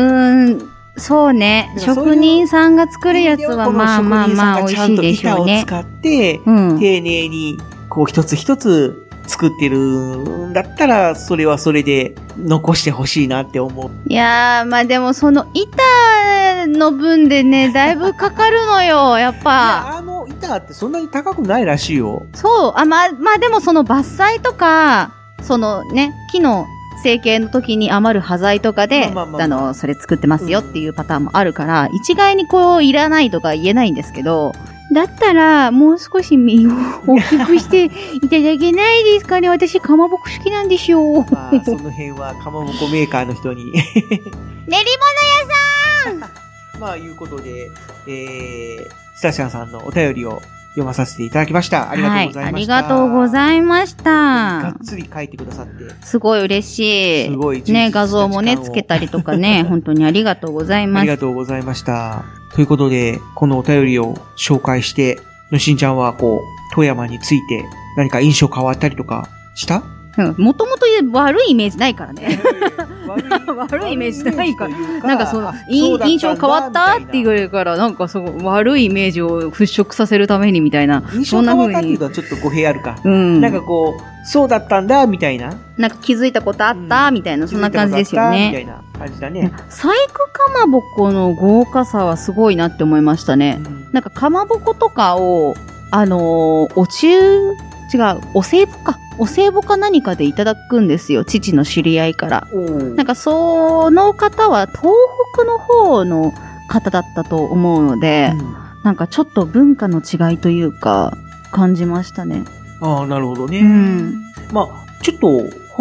S3: ーん。そうね。職人さんが作るやつはまあまあまあ美味しいでしょうね。
S1: 板を使って、
S3: うん。
S1: 丁寧に、こう一つ一つ作ってるんだったら、それはそれで残してほしいなって思う。
S3: いやー、まあでもその板の分でね、だいぶかかるのよ、やっ
S1: い
S3: ぱ。
S1: や、あの板ってそんなに高くないらしいよ。
S3: そう、あ、まあ、まあでもその伐採とか、そのね、木の成形の時に余る端材とかで、
S1: まあまあまあ
S3: あの、それ作ってますよっていうパターンもあるから、一概にこう、いらないとか言えないんですけど、だったら、もう少し身を大きくしていただけないですかね私、かまぼこ好きなんですよ。
S1: まあ、その辺はかまぼこメーカーの人に。
S3: 練り物
S1: まあ、いうことで、えー、スタシャンさんのお便りを読まさせていただきました。ありがとうございました。
S3: はい、ありがとうございまし
S1: が
S3: た
S1: っ。つり書いてくださって、
S3: すごい嬉しい。
S1: すごい
S3: ね、画像もね、つけたりとかね、本当にありがとうござい
S1: あり
S3: ます。
S1: がとうございました。ということで、このお便りを紹介して、のしんちゃんは、こう、富山について何か印象変わったりとかした？
S3: もともと悪いイメージないからね。悪いイメージないからなんかその、い印象変わったって言われるから、なんかそう、悪いイメージを払拭させるためにみたいな。
S1: 印象変わったっていうのはちょっと語弊あるか。
S3: うん。
S1: なんかこう、そうだったんだ、みたいな。
S3: なんか気づいたことあった、みたいな、そんな感じですよ
S1: みた
S3: ね。
S1: いな感じだね。
S3: 細工かまぼこの豪華さはすごいなって思いましたね。
S1: うん
S3: なんかかまぼことかを、あのーお中、違う、お歳暮か。お歳暮か何かでいただくんですよ。父の知り合いから。なんかその方は東北の方の方だったと思うので、なんかちょっと文化の違いというか、感じましたね。
S1: ああ、なるほどね。
S3: うん。
S1: まあ、ちょっと、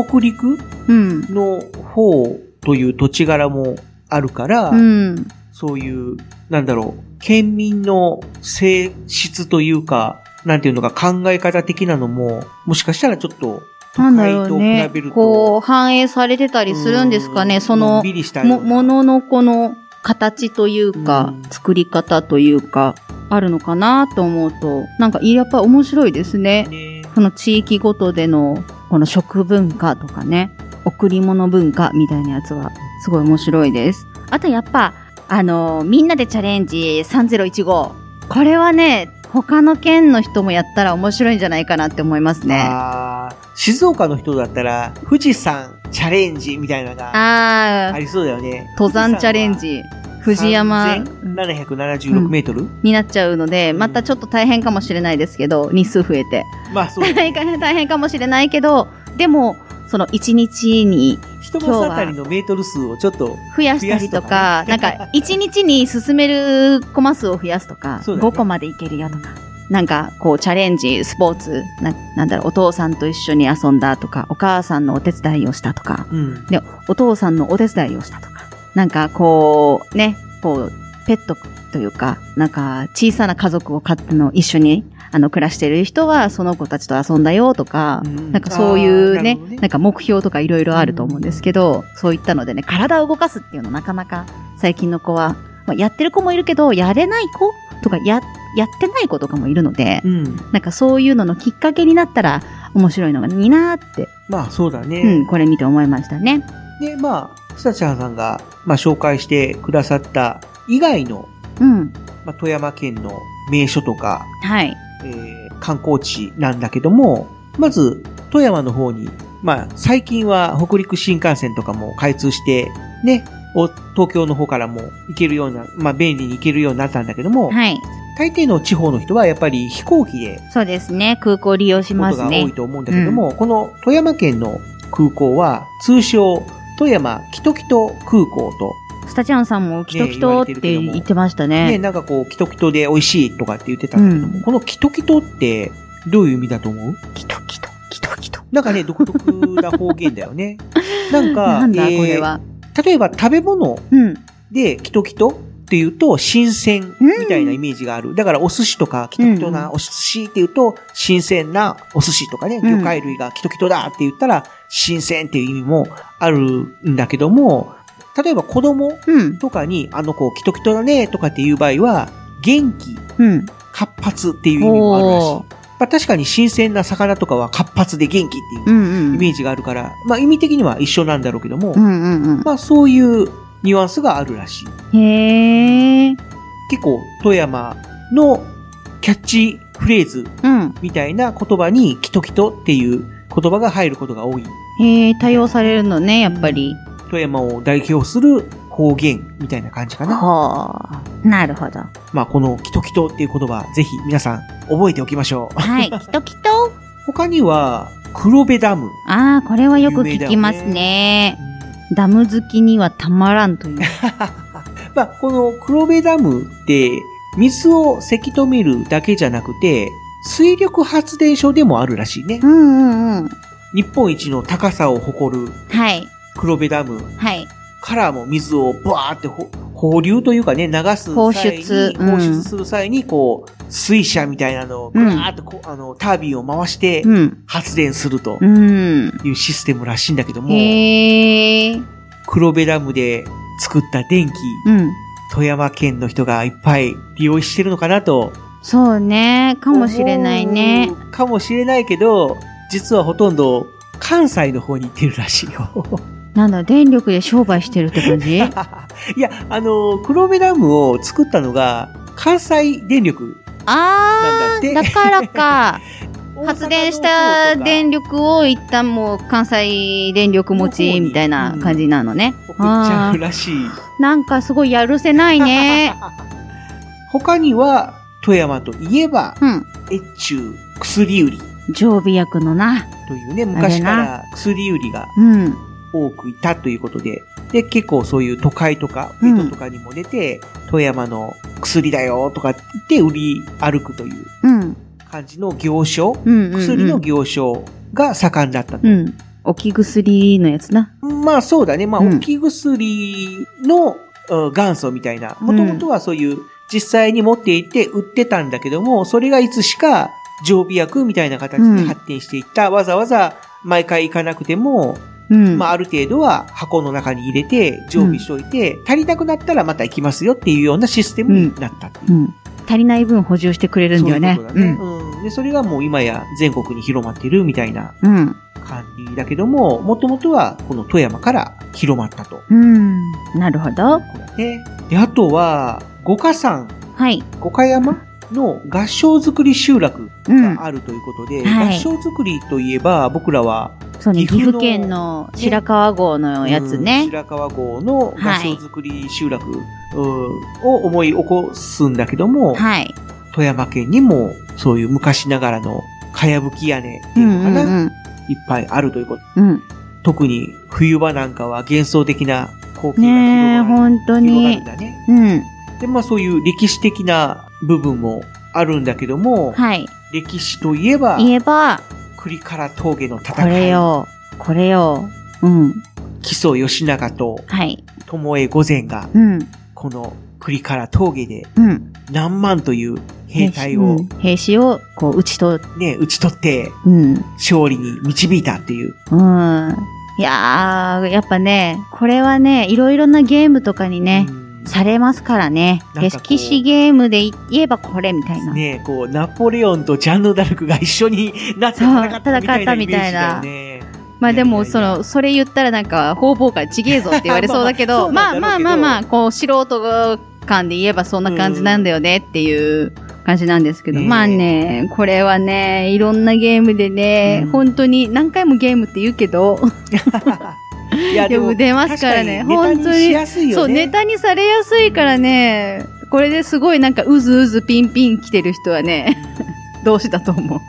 S1: 北陸
S3: うん。
S1: の方という土地柄もあるから、
S3: うん。
S1: そういう、なんだろう、県民の性質というか、なんていうのか考え方的なのも、もしかしたらちょっと、都
S3: なんだろうね
S1: べる。と、
S3: こう、反映されてたりするんですかね。
S1: うん
S3: そのも、もののこの形というか、
S1: うん
S3: 作り方というか、あるのかなと思うと、なんかやっぱり面白いですね。
S1: ね
S3: この地域ごとでの、この食文化とかね、贈り物文化みたいなやつは、すごい面白いです。あとやっぱ、あのみんなでチャレンジ3015。これはね、他の県の人もやったら面白いんじゃないかなって思いますね。
S1: 静岡の人だったら、富士山チャレンジみたいなのが
S3: あ
S1: りそうだよね。
S3: 登山チャレンジ、藤山。
S1: 776メートル、
S3: になっちゃうので、またちょっと大変かもしれないですけど、日数増えて。
S1: まあそう
S3: 大変 大変かもしれないけど、でも、その1日に
S1: 一マスあたりのメートル数をちょっと、
S3: 増やしたりとか、なんか1日に進めるコマ数を増やすとか、
S1: そうだね
S3: 5個までいけるよとか。なんか、こう、チャレンジ、スポーツ、な、なんだろう、お父さんと一緒に遊んだとか、お母さんのお手伝いをしたとか、
S1: うん。
S3: で、お父さんのお手伝いをしたとか、なんか、こう、ね、こう、ペットというか、なんか、小さな家族を飼っての一緒に、あの、暮らしてる人は、その子たちと遊んだよとか、
S1: うん
S3: なんかそういうね
S1: なね
S3: なんか目標とかいろいろあると思うんですけど、そういったのでね、体を動かすっていうのなかなか最近の子は、まあ、やってる子もいるけど、やれない子とか、や、やってない子とかもいるので、
S1: うん。
S3: なんかそういうののきっかけになったら面白いのがいいなーって、
S1: まあそうだね。
S3: うん、これ見て思いましたね。
S1: で、まあ、スタチャーさんが、まあ紹介してくださった以外の、
S3: うん。
S1: まあ富山県の名所とか、
S3: はい。
S1: えー観光地なんだけども、まず、富山の方に、まあ、最近は北陸新幹線とかも開通して、ね、お東京の方からも行けるような、まあ、便利に行けるようになったんだけども、
S3: はい。
S1: 大抵の地方の人はやっぱり飛行機で
S3: そうですね。空港利用し
S1: こ
S3: ますね
S1: とが多い。と思うんだけども、この富山県の空港は、通称、富山キトキト空港と、
S3: スタチャンさんもキトキトって言ってました
S1: ね、
S3: ね。
S1: なんかこう、キトキトで美味しいとかって言ってたんだけども、
S3: うん
S1: このキトキトってどういう意味だと思う？
S3: キトキト、キトキト。
S1: なんかね、独特な方言だよね。なんか、
S3: なんだ
S1: えー
S3: これは？
S1: 例えば食べ物
S3: うん。
S1: でキトキトって言うと、新鮮みたいなイメージがある。だからお寿司とか、キトキトなお寿司って言うと、新鮮なお寿司とかね、
S3: うん
S1: 魚介類がキトキトだって言ったら、新鮮っていう意味もあるんだけども、例えば子供
S3: うん。
S1: とかに、あの子キトキトだねとかっていう場合は、元気、
S3: うん。
S1: 活発っていう意味もあるらしい。まあ確かに新鮮な魚とかは活発で元気っていう
S3: うんうん。
S1: イメージがあるから、まあ意味的には一緒なんだろうけども、
S3: うんうんうん。
S1: まあそういうニュアンスがあるらしい。
S3: へえ。
S1: 結構富山のキャッチフレーズ
S3: うん。
S1: みたいな言葉にキトキトっていう言葉が入ることが多い。
S3: へえ、多用されるのね、やっぱり。
S1: 富山を代表する方言みたいな感じかな。
S3: はあ。なるほど。
S1: まあこのキトキトっていう言葉、ぜひ皆さん覚えておきましょう。
S3: はい。キトキト？
S1: 他には、黒部ダム。
S3: ああ、これはよく聞きますね。ダム好きにはたまらんという。
S1: まあ、この黒部ダムって、水をせき止めるだけじゃなくて、水力発電所でもあるらしいね
S3: う。んうんうん。
S1: 日本一の高さを誇る
S3: はい。
S1: 黒部ダム
S3: はい。
S1: からも水をバーってほ放流というかね、流す
S3: 放
S1: 際に、
S3: 出うん
S1: 放出する際に、こう、水車みたいなのをぐーっとこう、あの、タービンを回して
S3: うん。
S1: 発電すると
S3: うん。
S1: いうシステムらしいんだけども、
S3: へえ。
S1: 黒部ダムで作った電気、
S3: うん。
S1: 富山県の人がいっぱい利用してるのかなと。
S3: そうね。かもしれないね。
S1: かもしれないけど、実はほとんど関西の方に行ってるらしいよ。
S3: なんだ、電力で商売してるって感じ？
S1: いや、あの、黒部ダムを作ったのが関西電力。なんだって
S3: だから か。発電した電力を一旦もう関西電力持ちみたいな感じなのね。
S1: 送っちゃ
S3: あ
S1: うらしい。
S3: ーなんかすごいやるせないね。
S1: 他には、富山といえば、
S3: うん。
S1: 越中薬売り
S3: 常備薬のな。
S1: というね、昔から薬売りが
S3: うん。
S1: 多くいたということで、で、結構そういう都会とか、
S3: うん
S1: 江戸とかにも出て、富山の薬だよとかって言って売り歩くという
S3: うん。
S1: 感じの行商、
S3: うん。うん。
S1: 薬の行商が盛んだったと。
S3: うん。置き薬のやつな。
S1: まあそうだね。まあ、
S3: うん
S1: 置き薬の、うん元祖みたいな。もともとはそういう、実際に持っていて売ってたんだけども、それがいつしか常備薬みたいな形で発展していった。わざわざ毎回行かなくても、
S3: うん。
S1: まあある程度は箱の中に入れて常備しておいて、足りなくなったらまた行きますよっていうようなシステムになったっていう。
S3: うん。足りない分補充してくれるんだよね。
S1: そういうこと。で、それがもう今や全国に広まっているみたいな
S3: うん。うん。
S1: 感じだけども、もともとはこの富山から広まったと。
S3: うん。なるほど。
S1: ね。で、あとは、五花山、
S3: はい。
S1: 五花山の合掌造り集落
S3: うん。
S1: があるということで、
S3: はい
S1: 合掌造りといえば僕らは、
S3: そうね、岐
S1: 岐阜
S3: 県の白川郷のやつ
S1: うん
S3: ね。
S1: 白川郷の合
S3: はい
S1: 掌造り集落、うんを思い起こすんだけども、
S3: はい。
S1: 富山県にもそういう昔ながらのかやぶき屋根って
S3: う
S1: いうんのかな、
S3: うん
S1: いっぱいあるということ。
S3: うん。うん。
S1: 特に冬場なんかは幻想的な光景が広がる。
S3: 本当
S1: 広がる
S3: に
S1: ん。だね。
S3: うん。
S1: で、まあそういう歴史的な部分もあるんだけども、
S3: はい。
S1: 歴史といえば、
S3: 言えば、
S1: 栗から峠の戦い。
S3: これよ。これよ。うん。
S1: 木曽義長と
S3: はい。
S1: 巴御前が、
S3: うん。
S1: この栗から峠で
S3: うん。
S1: 何万という兵隊を
S3: うん兵士を、こう、打ち取っ、
S1: ね、打ち取って
S3: うん。
S1: 勝利に導いたっていう。
S3: うん。いやー、やっぱね、これはね、いろいろなゲームとかにね
S1: う、ん
S3: されますからね。歴史ゲームで言えばこれみたいな。
S1: ねこう、ナポレオンとジャンヌ・ダルクが一緒になって戦ったみたいな。
S3: まあでも、その、それ言ったらなんか、方々がちげえぞって言われそうだけど、
S1: まあ
S3: ま
S1: まあ
S3: まあまあまあ、こう、素人感で言えばそんな感じなんだよねっていう感じなんですけど、まあね、これはね、いろんなゲームでね、
S1: うん。
S3: 本当に何回もゲームって言うけど、
S1: いや
S3: でも出ますからね
S1: 確かにに。
S3: そう、ネタにされやすいからね、これですごいなんかうずうずピンピン来てる人はね、同士だと思う。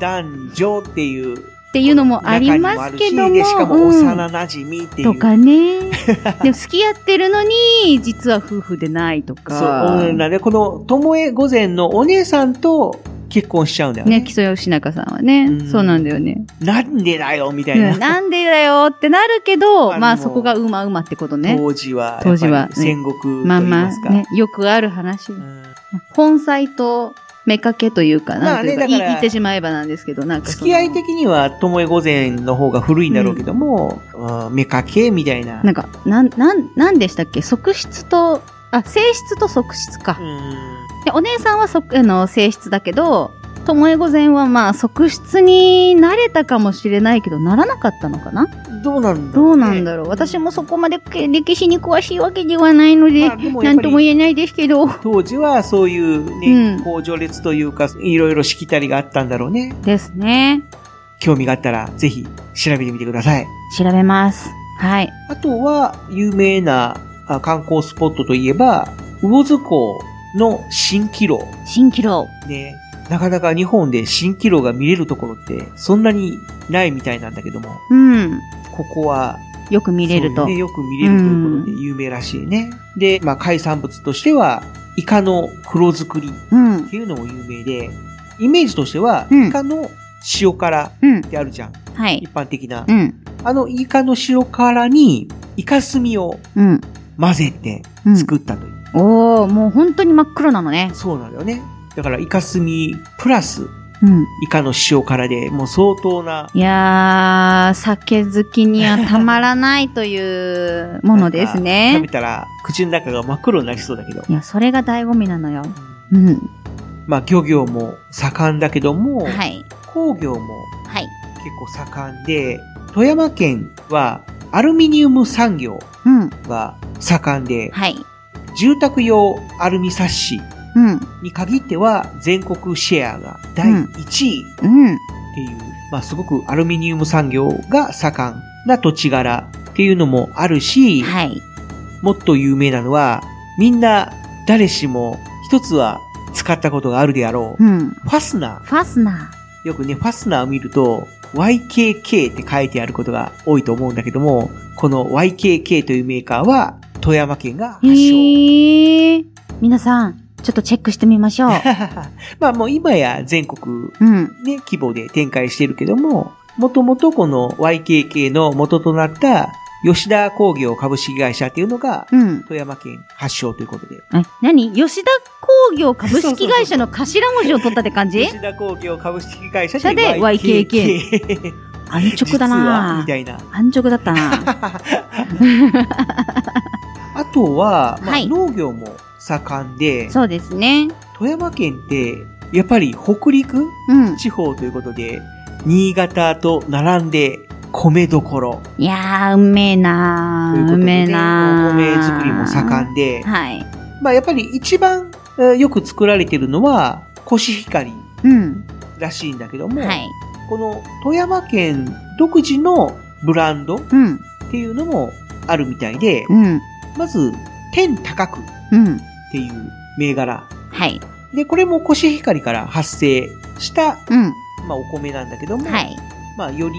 S1: 男女っていう。
S3: っていうのもありますけども、
S1: 中にあるしでしかも
S3: うん
S1: 幼馴染っていう。
S3: とかね。でも付き合ってるのに、実は夫婦でないとか。
S1: そう、うんなんで、この、ともえ御前のお姉さんと結婚しちゃうんだよね。
S3: ね、木曽義仲さんはね、
S1: うん
S3: そうなんだよね。
S1: なんでだよ、みたいな。
S3: うんなんでだよってなるけど、まあそこがうまうまってことね。
S1: 当時は、
S3: 当時は
S1: やっぱり戦国と言い
S3: まあ
S1: ますか。
S3: まあね、よくある話。
S1: うん
S3: 本妻と妾というか、なんというか、
S1: だから
S3: い言ってしまえばなんですけど、なんかその
S1: 付き合い的には、ともえ御前の方が古いんだろうけども、うん、めかけみたいな。
S3: なんか、なん、なん、なんでしたっけ？側室と、あ、性質と側室か
S1: う。ん
S3: でお姉さんはそ、あの、性質だけど、巴御前はまあ、側室になれたかもしれないけど、ならなかったのかな？
S1: どうなんだ
S3: ど
S1: ろう、ね、
S3: うなんだろう？私もそこまでけ歴史に詳しいわけではないので、
S1: まあ
S3: とも言えないですけど。
S1: 当時はそういうね、
S3: うん
S1: こう序列というか、いろいろしきたりがあったんだろうね。
S3: ですね。
S1: 興味があったら、ぜひ調べてみてください。
S3: 調べます。はい。
S1: あとは、有名なあ観光スポットといえば、魚津港の蜃気楼。
S3: 蜃気楼。
S1: ね。なかなか日本で蜃気楼が見れるところって、そんなにないみたいなんだけども、
S3: うん。
S1: ここは、
S3: よく見れると。
S1: ね、よく見れるということで有名らしいね。で、まあ、海産物としては、イカの黒作りっ
S3: うん。
S1: ていうのも有名で、イメージとしては、
S3: うん
S1: イカの塩辛
S3: うん
S1: っ。てあるじゃん。
S3: はい
S1: 一。般的な。
S3: うん。
S1: あのイカの塩辛に、イカ墨を
S3: うん。
S1: 混ぜて
S3: うん。
S1: 作ったという。
S3: おー、もう本当に真っ黒なのね。
S1: そうなんだよね。だから、イカ墨プラス、
S3: うん。
S1: イカの塩辛で、もう相当な、
S3: いやー、酒好きにはたまらないというものです
S1: なんか食
S3: ね
S1: べ。たら、口の中が真っ黒になりそうだけど。
S3: いや、それが醍醐味なのよ。うん。
S1: まあ、漁業も盛んだけども、
S3: はい。
S1: 工業も
S3: はい。
S1: 結構盛んで、富山県はアルミニウム産業
S3: うん。
S1: が盛んで、
S3: はい。
S1: 住宅用アルミサッシ
S3: うん。
S1: に限っては全国シェアが第1位
S3: うん。
S1: っていう、まあすごくアルミニウム産業が盛んな土地柄っていうのもあるし、
S3: はい。
S1: もっと有名なのは、みんな誰しも一つは使ったことがあるであろう、
S3: うん。
S1: ファスナ
S3: ファスナ
S1: ー。よくね、ファスナーを見ると、YKK って書いてあることが多いと思うんだけども、この YKK というメーカーは富山県が発
S3: ー。
S1: 祥。
S3: へー。皆さん、ちょっとチェックしてみましょう。
S1: まあもう今や全国
S3: うん。
S1: ね、規模で展開してるけども、もともとこの YKK の元となった吉田工業株式会社っていうのが、
S3: うん。
S1: 富山県発祥ということで。
S3: え、何？吉田工業株式会社の頭文字を取ったって感じ？
S1: 吉田工業株式会社
S3: 社で
S1: YKK。
S3: 安直だな
S1: みたいな。
S3: 安直だったな
S1: あとは、まあ
S3: はい
S1: 農業も盛んで、
S3: そうですね。
S1: 富山県って、やっぱり北陸
S3: うん。
S1: 地方ということで、新潟と並んで米どころ
S3: いやー、うめえなー。
S1: ということで、
S3: うめえ
S1: ね、
S3: なー。
S1: お米作りも盛んで、
S3: はい。
S1: まあやっぱり一番えーよく作られてるのはコシヒカリ
S3: うん。
S1: らしいんだけども、
S3: はい。
S1: この富山県独自のブランドっ
S3: うん。
S1: ていうのもあるみたいで、
S3: うん。
S1: まず、天高くっ
S3: うん。
S1: ていう銘柄。
S3: はい。
S1: で、これもコシヒカリから発生した、
S3: うん。
S1: まあ、お米なんだけども、
S3: はい。
S1: まあ、より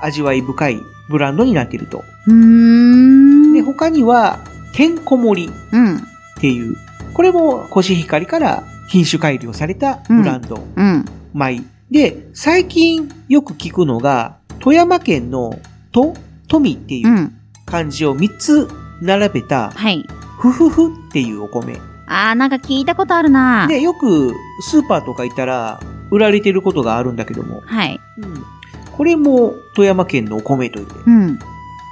S1: 味わい深いブランドになっていると。
S3: うーん。
S1: で、他には、天こもり
S3: うん。
S1: っていう、これもコシヒカリから品種改良されたブランド、
S3: うん。
S1: 米。で、最近よく聞くのが、富山県のと、富っていううん漢字を3つ並べた、
S3: はい。
S1: ふふふっていうお米。
S3: あー、なんか聞いたことあるな
S1: で、よくスーパーとか行ったら売られてることがあるんだけども、
S3: はい。
S1: うん、これも富山県のお米という
S3: うん。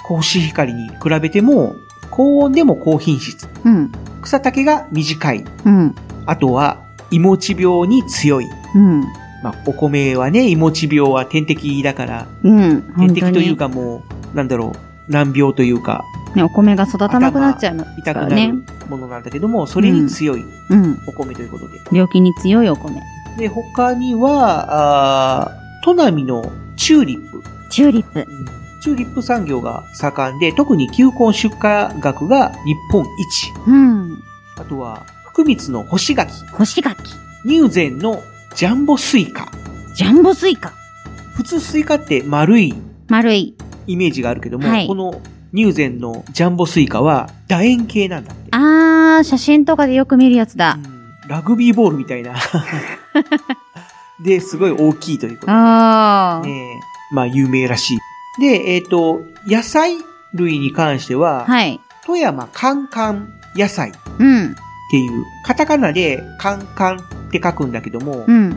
S1: コシヒカリに比べても高温でも高品質。
S3: うん。
S1: 草丈が短い。
S3: うん。
S1: あとは、いもち病に強い。
S3: うん。
S1: まあ、お米はね、いもち病は天敵だから、
S3: うん。
S1: 天敵というかもう、なんだろう、難病というか、
S3: ね、お米が育たなくなっちゃいます
S1: 痛くな
S3: からね
S1: る。ものなんだけども、それに強い
S3: うん。
S1: お米ということで。
S3: 病気に強いお米。
S1: で、他には、あー都並のチューリップ。
S3: チューリップ。
S1: チューリップ産業が盛んで、特に球根出荷額が日本一。
S3: うん。
S1: あとは、福光の干し柿。
S3: 干し柿。
S1: 入善のジャンボスイカ。
S3: ジャンボスイカ。
S1: 普通スイカって丸い
S3: 丸い。
S1: イメージがあるけども、
S3: はい
S1: この入善のジャンボスイカは楕円形なんだって。
S3: あー、写真とかでよく見るやつだ。
S1: うんラグビーボールみたいな。で、すごい大きいということで。
S3: あー。
S1: ねえまあ、有名らしい。で、えっ、と、野菜類に関しては、
S3: はい。
S1: 富山カンカン野菜っ
S3: うん。
S1: ていう、カタカナでカンカンって書くんだけども、
S3: うん。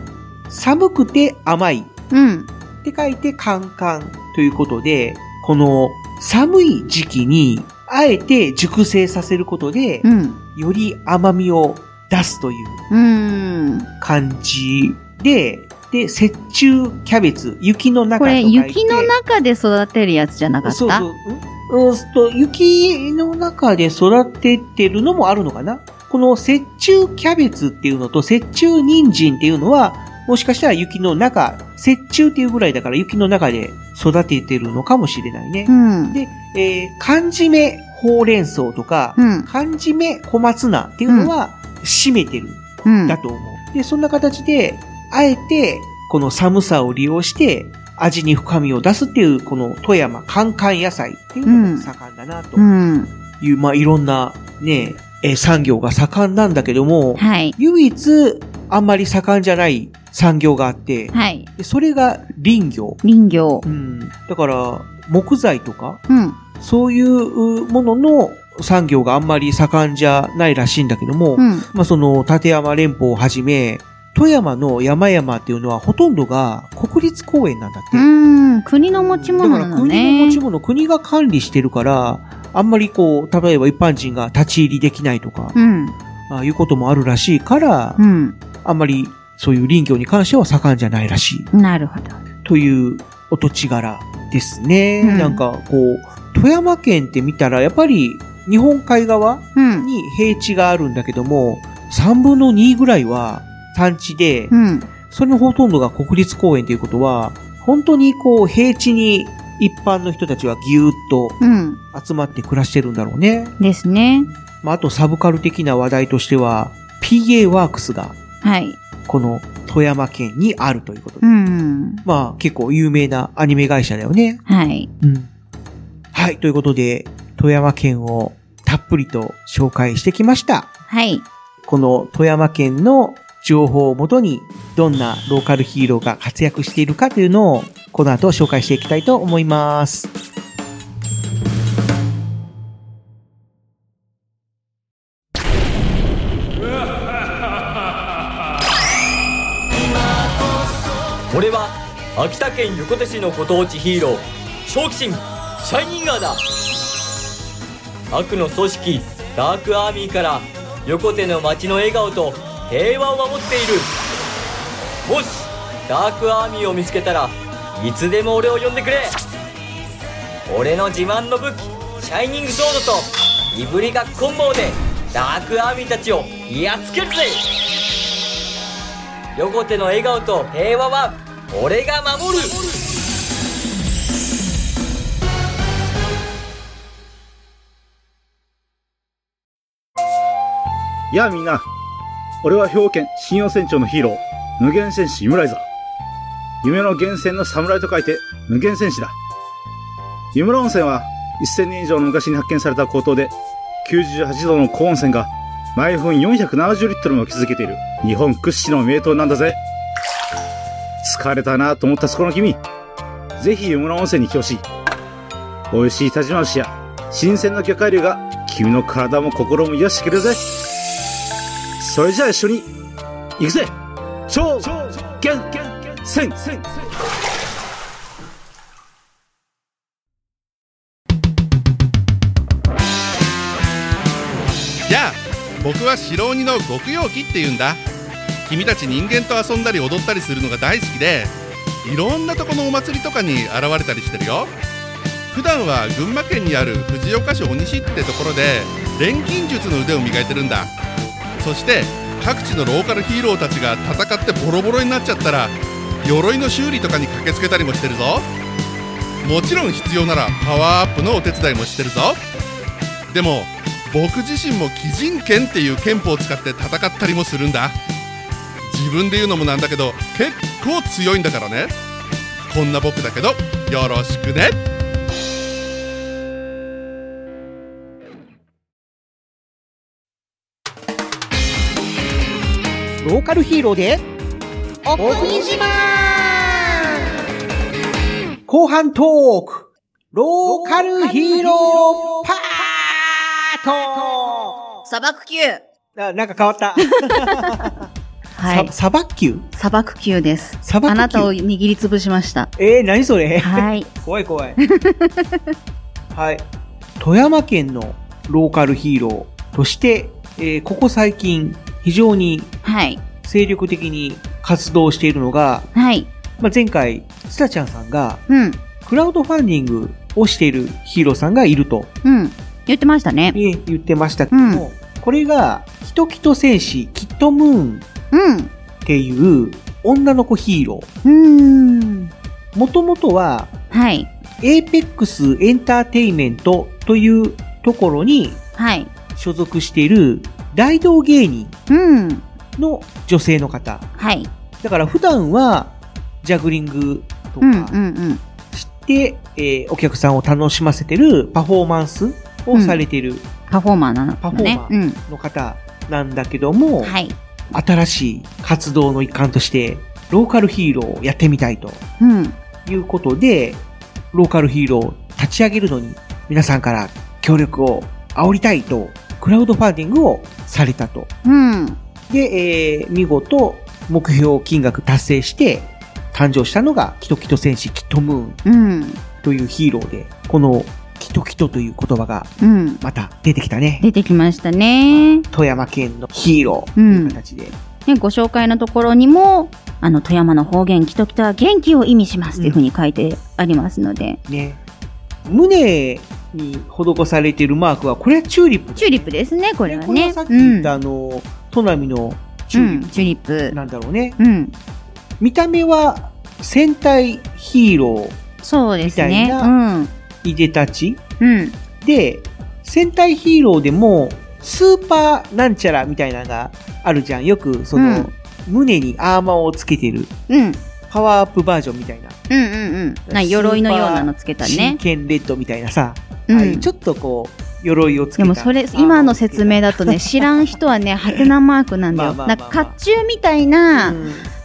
S1: 寒くて甘い
S3: うん。
S1: って書いてカンカンということで、この寒い時期に、あえて熟成させることで、
S3: うん。
S1: より甘みを出すという
S3: うん。
S1: 感じで、で、雪中キャベツ、雪の中
S3: ことれ、雪の中で育てるやつじゃなかった？
S1: そうそう。うんと、雪の中で育ててるのもあるのかな？この雪中キャベツっていうのと雪中人参っていうのは、もしかしたら雪の中、雪中っていうぐらいだから雪の中で育ててるのかもしれないね
S3: う。ん。
S1: で、えー、缶詰ほうれん草とか、
S3: うん。
S1: 缶詰小松菜っていうのは、締めてる
S3: うん。
S1: だと思う。で、そんな形で、あえて、この寒さを利用して、味に深みを出すっていう、この富山カンカン野菜っていうのが盛んだな、と
S3: うん。
S1: いう、まあ、いろんな、ね、えー産業が盛んなんだけども、
S3: はい。
S1: 唯一、あんまり盛んじゃない産業があって、
S3: はい。
S1: でそれが林業。
S3: 林業
S1: う。ん。だから、木材とか、
S3: うん。
S1: そういうものの産業があんまり盛んじゃないらしいんだけども、
S3: うん。
S1: まあ、その、立山連峰をはじめ、富山の山々っていうのはほとんどが国立公園なんだって。
S3: うん。国の持ち物なの
S1: だから国の
S3: ね
S1: 持ち。物、国が管理してるから、あんまりこう、例えば一般人が立ち入りできないとか、
S3: うん。
S1: ああいうこともあるらしいから、
S3: うん。
S1: あんまりそういう林業に関しては盛んじゃないらしい。
S3: なるほど。
S1: というお土地柄ですね。
S3: うん
S1: なんかこう、富山県って見たらやっぱり日本海側
S3: うん。
S1: に平地があるんだけども、3分の2ぐらいは山地で、
S3: うん。
S1: それのほとんどが国立公園ということは、本当にこう平地に一般の人たちはぎゅーっと
S3: うん。
S1: 集まって暮らしてるんだろうね。
S3: ですね。
S1: まあ、あとサブカル的な話題としては、PA ワークスが
S3: はい。
S1: この富山県にあるということで。
S3: うん。
S1: まあ結構有名なアニメ会社だよね。
S3: はい。
S1: うん。はい、ということで、富山県をたっぷりと紹介してきました。
S3: はい。
S1: この富山県の情報をもとに、どんなローカルヒーローが活躍しているかというのを、この後紹介していきたいと思います。
S7: 秋田県横手市のご当地ヒーロー正気神シャイニンガーだ。悪の組織ダークアーミーから横手の街の笑顔と平和を守っている。もしダークアーミーを見つけたらいつでも俺を呼んでくれ。俺の自慢の武器シャイニングソードといぶりがっこん棒でダークアーミーたちをやっつけるぜ。横手の笑顔と平和は俺が守る
S8: やあみんな。俺は兵庫県信用船長のヒーロー、無限戦士イムライザー。夢の源泉の侍と書いて無限戦士だ。湯村温泉は1000年以上の昔に発見された高騰で、98度の高温泉が毎分470リットルも築けている日本屈指の名湯なんだぜ。疲れたなと思ったそこの君、ぜひ湯村温泉に来てほしい。美味しい田島牛や新鮮な魚介類が君の体も心も癒してくれるぜ。それじゃあ一緒に、行くぜ超厳戦
S9: やあ僕は白鬼の極陽気って言うんだ君たち人間と遊んだり踊ったりするのが大好きでいろんなとこのお祭りとかに現れたりしてるよ。普段は群馬県にある藤岡市鬼西ってところで錬金術の腕を磨いてるんだ。そして各地のローカルヒーローたちが戦ってボロボロになっちゃったら鎧の修理とかに駆けつけたりもしてるぞ。もちろん必要ならパワーアップのお手伝いもしてるぞ。でも僕自身も鬼人剣っていう剣法を使って戦ったりもするんだ。自分で言うのもなんだけど結構強いんだからね。こんな僕だけどよろしくね。
S1: ローカルヒーローで、
S2: お国自慢
S1: 後半トーク。ローカルヒーローパート。
S3: 砂漠級。
S1: あ、なんか変わった。
S3: はい
S1: さ。砂漠級
S3: 砂漠級です。
S1: 砂漠級
S3: あなたを握りつぶしました。
S1: えー、何それ？
S3: はい。
S1: 怖い怖い。はい。富山県のローカルヒーローとして、えーここ最近非常に
S3: はい。
S1: 精力的に活動しているのが、
S3: はい。
S1: まあ、前回、スタちゃんさんが
S3: うん。
S1: クラウドファンディングをしているヒーローさんがいると、
S3: うん。言ってましたね。
S1: ね言ってましたけども、これが、キトキト戦士キットムーン
S3: うん。
S1: っていう女の子ヒーロ
S3: うーん。
S1: ー。もともとは、
S3: はい。
S1: エーペックスエンターテイメントというところに
S3: はい。
S1: 所属している大道芸人
S3: うん。
S1: の女性の方。
S3: はい。
S1: だから普段はジャグリングと
S3: うん。うん。
S1: か
S3: うん。
S1: して、えーお客さんを楽しませてるパフォーマンスをされてる
S3: パフォーマーなの
S1: パフォー
S3: ね。
S1: マーの方なんだけども、
S3: うん。はい。
S1: 新しい活動の一環としてローカルヒーローをやってみたいと
S3: うん。
S1: いうことで、ローカルヒーローを立ち上げるのに皆さんから協力を煽りたいと、クラウドファンディングをされたと。
S3: うん。
S1: で、えー、見事目標金額達成して誕生したのがキトキト戦士キットムーン
S3: うん。
S1: というヒーローで、このキトキトという言葉が
S3: うん。
S1: また出てきたね。
S3: 出てきましたね。
S1: 富山県のヒーローと
S3: う。
S1: いうん形で。
S3: ね、ご紹介のところにも、あの、富山の方言、キトキトは元気を意味しますっていうふうに書いてありますので。
S1: ね。胸に施されているマークは、これはチューリップ。
S3: チューリップですね、これはね。
S1: はさっき言ったあの、トナミのチューリッ
S3: チューリップ
S1: プ。なんだろうね。
S3: うん。
S1: 見た目は戦隊ヒーロ
S3: そうですね。
S1: みたい
S3: うん。
S1: ーいでたち
S3: うん。
S1: で、戦隊ヒーローでも、スーパーなんちゃらみたいなのがあるじゃん。よく、その、
S3: うん
S1: 胸にアーマーをつけてる、
S3: うん。
S1: パワーアップバージョンみたいな。
S3: うんうんうん。な鎧のようなのつけた
S1: 真
S3: ね。
S1: 剣レッドみたいなさ、
S3: うん
S1: ああいうちょっとこう、鎧をつけた。
S3: でもそれ、今の説明だとね、知らん人はね、ハテナマークなんだよ。
S1: まあまあまあまあ
S3: なんか、甲冑みたいな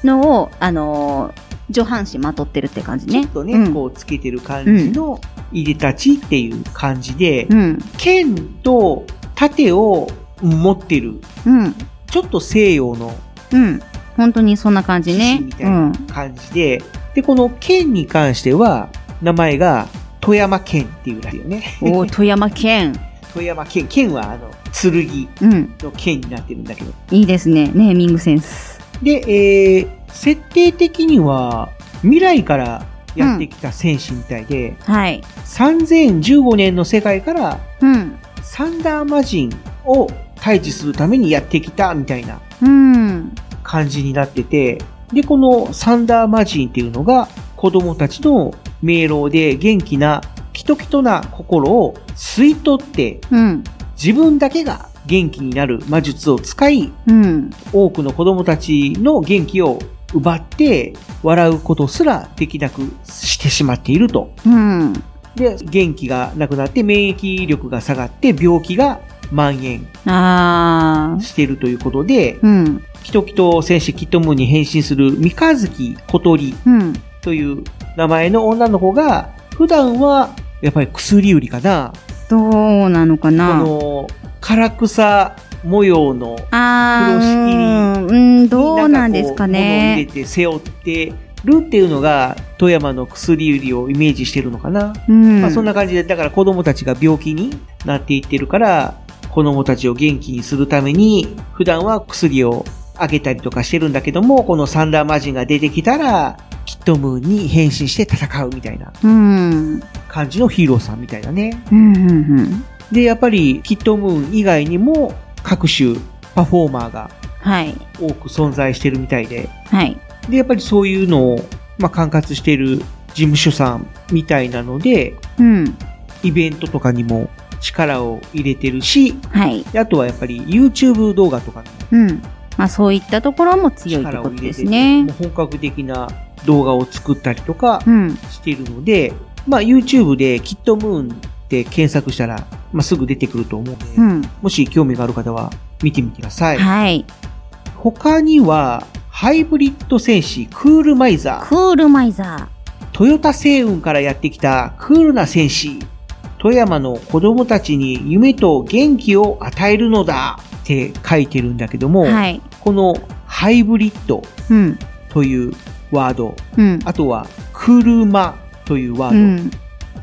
S3: のを、あのー上半身まとってるって感じね。
S1: ちょっとね、
S3: うん
S1: こうつけてる感じのいでたちっていう感じで、
S3: うん。
S1: 剣と盾を持ってる、
S3: うん。
S1: ちょっと西洋の
S3: うん。本当にそんな感じね。
S1: みたいな感じで、で、この剣に関しては、名前が富山剣っていうらしいよね。
S3: うん。おー 富山県。
S1: 富山剣。剣はあの、剣
S3: うん。
S1: の剣になってるんだけど。
S3: いいですね。ネーミングセンス。
S1: で、えー、設定的には、未来からやってきた戦士みたいで、
S3: はい。
S1: 3015年の世界から
S3: うん。
S1: サンダー魔人を退治するためにやってきたみたいな
S3: うん。
S1: 感じになってて、で、このサンダー魔人っていうのが子供たちの迷路で元気なキトキトな心を吸い取って
S3: うん。
S1: 自分だけが元気になる魔術を使い
S3: うん。
S1: 多くの子供たちの元気を奪って笑うことすらできなくしてしまっていると。
S3: うん。
S1: で、元気がなくなって免疫力が下がって病気が蔓延。しているということで、
S3: うん。
S1: キトキト戦士キットムーンに変身する三日月小鳥
S3: うん。
S1: という名前の女の子が、普段はやっぱり薬売りかな。
S3: どうなのか
S1: こ
S3: な
S1: の、唐草模様の
S3: あ
S1: 風呂敷
S3: ー。うん、どうなんですか
S1: 物を入れ
S3: ね。
S1: て背負ってるっていうのが、富山の薬売りをイメージしてるのかな。
S3: うん。
S1: まあそんな感じで、だから子供たちが病気になっていってるから、子供たちを元気にするために、普段は薬をあげたりとかしてるんだけども、このサンダーマジンが出てきたら、キットムーンに変身して戦うみたいな
S3: うん。
S1: 感じのヒーローさんみたいなね。
S3: うん、うん、うん。
S1: で、やっぱりキットムーン以外にも各種パフォーマーが
S3: はい。
S1: 多く存在してるみたいで、
S3: はい。
S1: で、やっぱりそういうのを、まあ、管轄している事務所さんみたいなので、
S3: うん。
S1: イベントとかにも力を入れてるし、
S3: はい。
S1: であとはやっぱり YouTube 動画とかにも
S3: うん。まあそういったところも強いってことですね。
S1: 本格的な動画を作ったりとか
S3: うん。
S1: しているので、まあ YouTube でキットムーンって検索したら、まあ、すぐ出てくると思うので、
S3: うん。
S1: もし興味がある方は見てみてください。
S3: はい。
S1: 他には、ハイブリッド戦士クールマイザー。
S3: クールマイザ
S1: トヨタ星雲からやってきたクールな戦士。富山の子供たちに夢と元気を与えるのだって書いてるんだけども、
S3: ー。はい。
S1: このハイブリッド
S3: うん。
S1: というワード、
S3: うん。
S1: あとは車というワード、
S3: うん。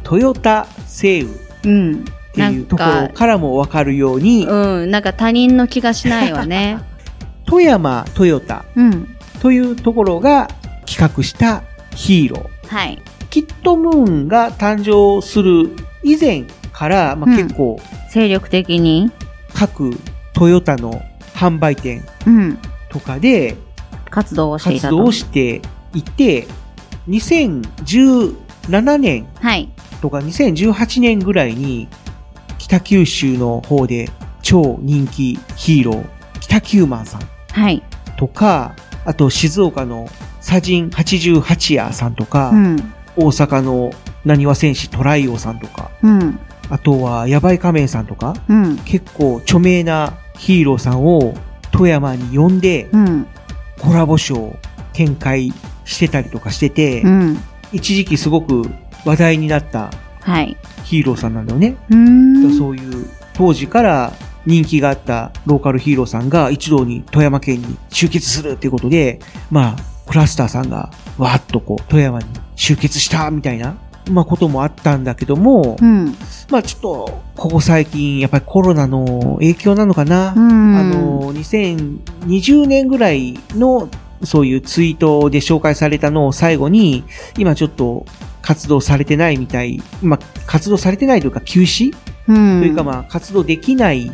S1: トヨタ星雲っ
S3: うん。
S1: ていうところからもわかるように、
S3: うん。なんか他人の気がしないわね。
S1: 富山トヨタ
S3: うん。
S1: というところが企画したヒーロー。
S3: はい。
S1: キットムーンが誕生する以前から、まあ、
S3: うん
S1: 結構
S3: 精力的に。
S1: 各トヨタの販売店
S3: うん。
S1: とかで
S3: 活動をしてい。
S1: 活動をしていて、2017年
S3: はい。
S1: とか2018年ぐらいに北九州の方で超人気ヒーロー、北九マンさん
S3: はい。
S1: とか、あと静岡のサジン88夜さんとか、
S3: うん。
S1: 大阪の何わ戦士トライオさんとか、
S3: うん。
S1: あとはヤバイ仮面さんとか、
S3: うん。
S1: 結構著名なヒーローさんを富山に呼んで
S3: うん。
S1: コラボショーを展開してたりとかしてて、
S3: うん。
S1: 一時期すごく話題になった
S3: はい。
S1: ヒーローさんなんだよね。
S3: うーん。
S1: そういう当時から人気があったローカルヒーローさんが一堂に富山県に集結するっていうことで、まあ、クラスターさんがわーっとこう富山に集結したみたいな、まあこともあったんだけども、
S3: うん。
S1: まあちょっと、ここ最近やっぱりコロナの影響なのかな。
S3: うん。
S1: あの、2020年ぐらいのそういうツイートで紹介されたのを最後に、今ちょっと活動されてないみたい、まあ活動されてないというか休止？
S3: うん。
S1: というかまあ活動できない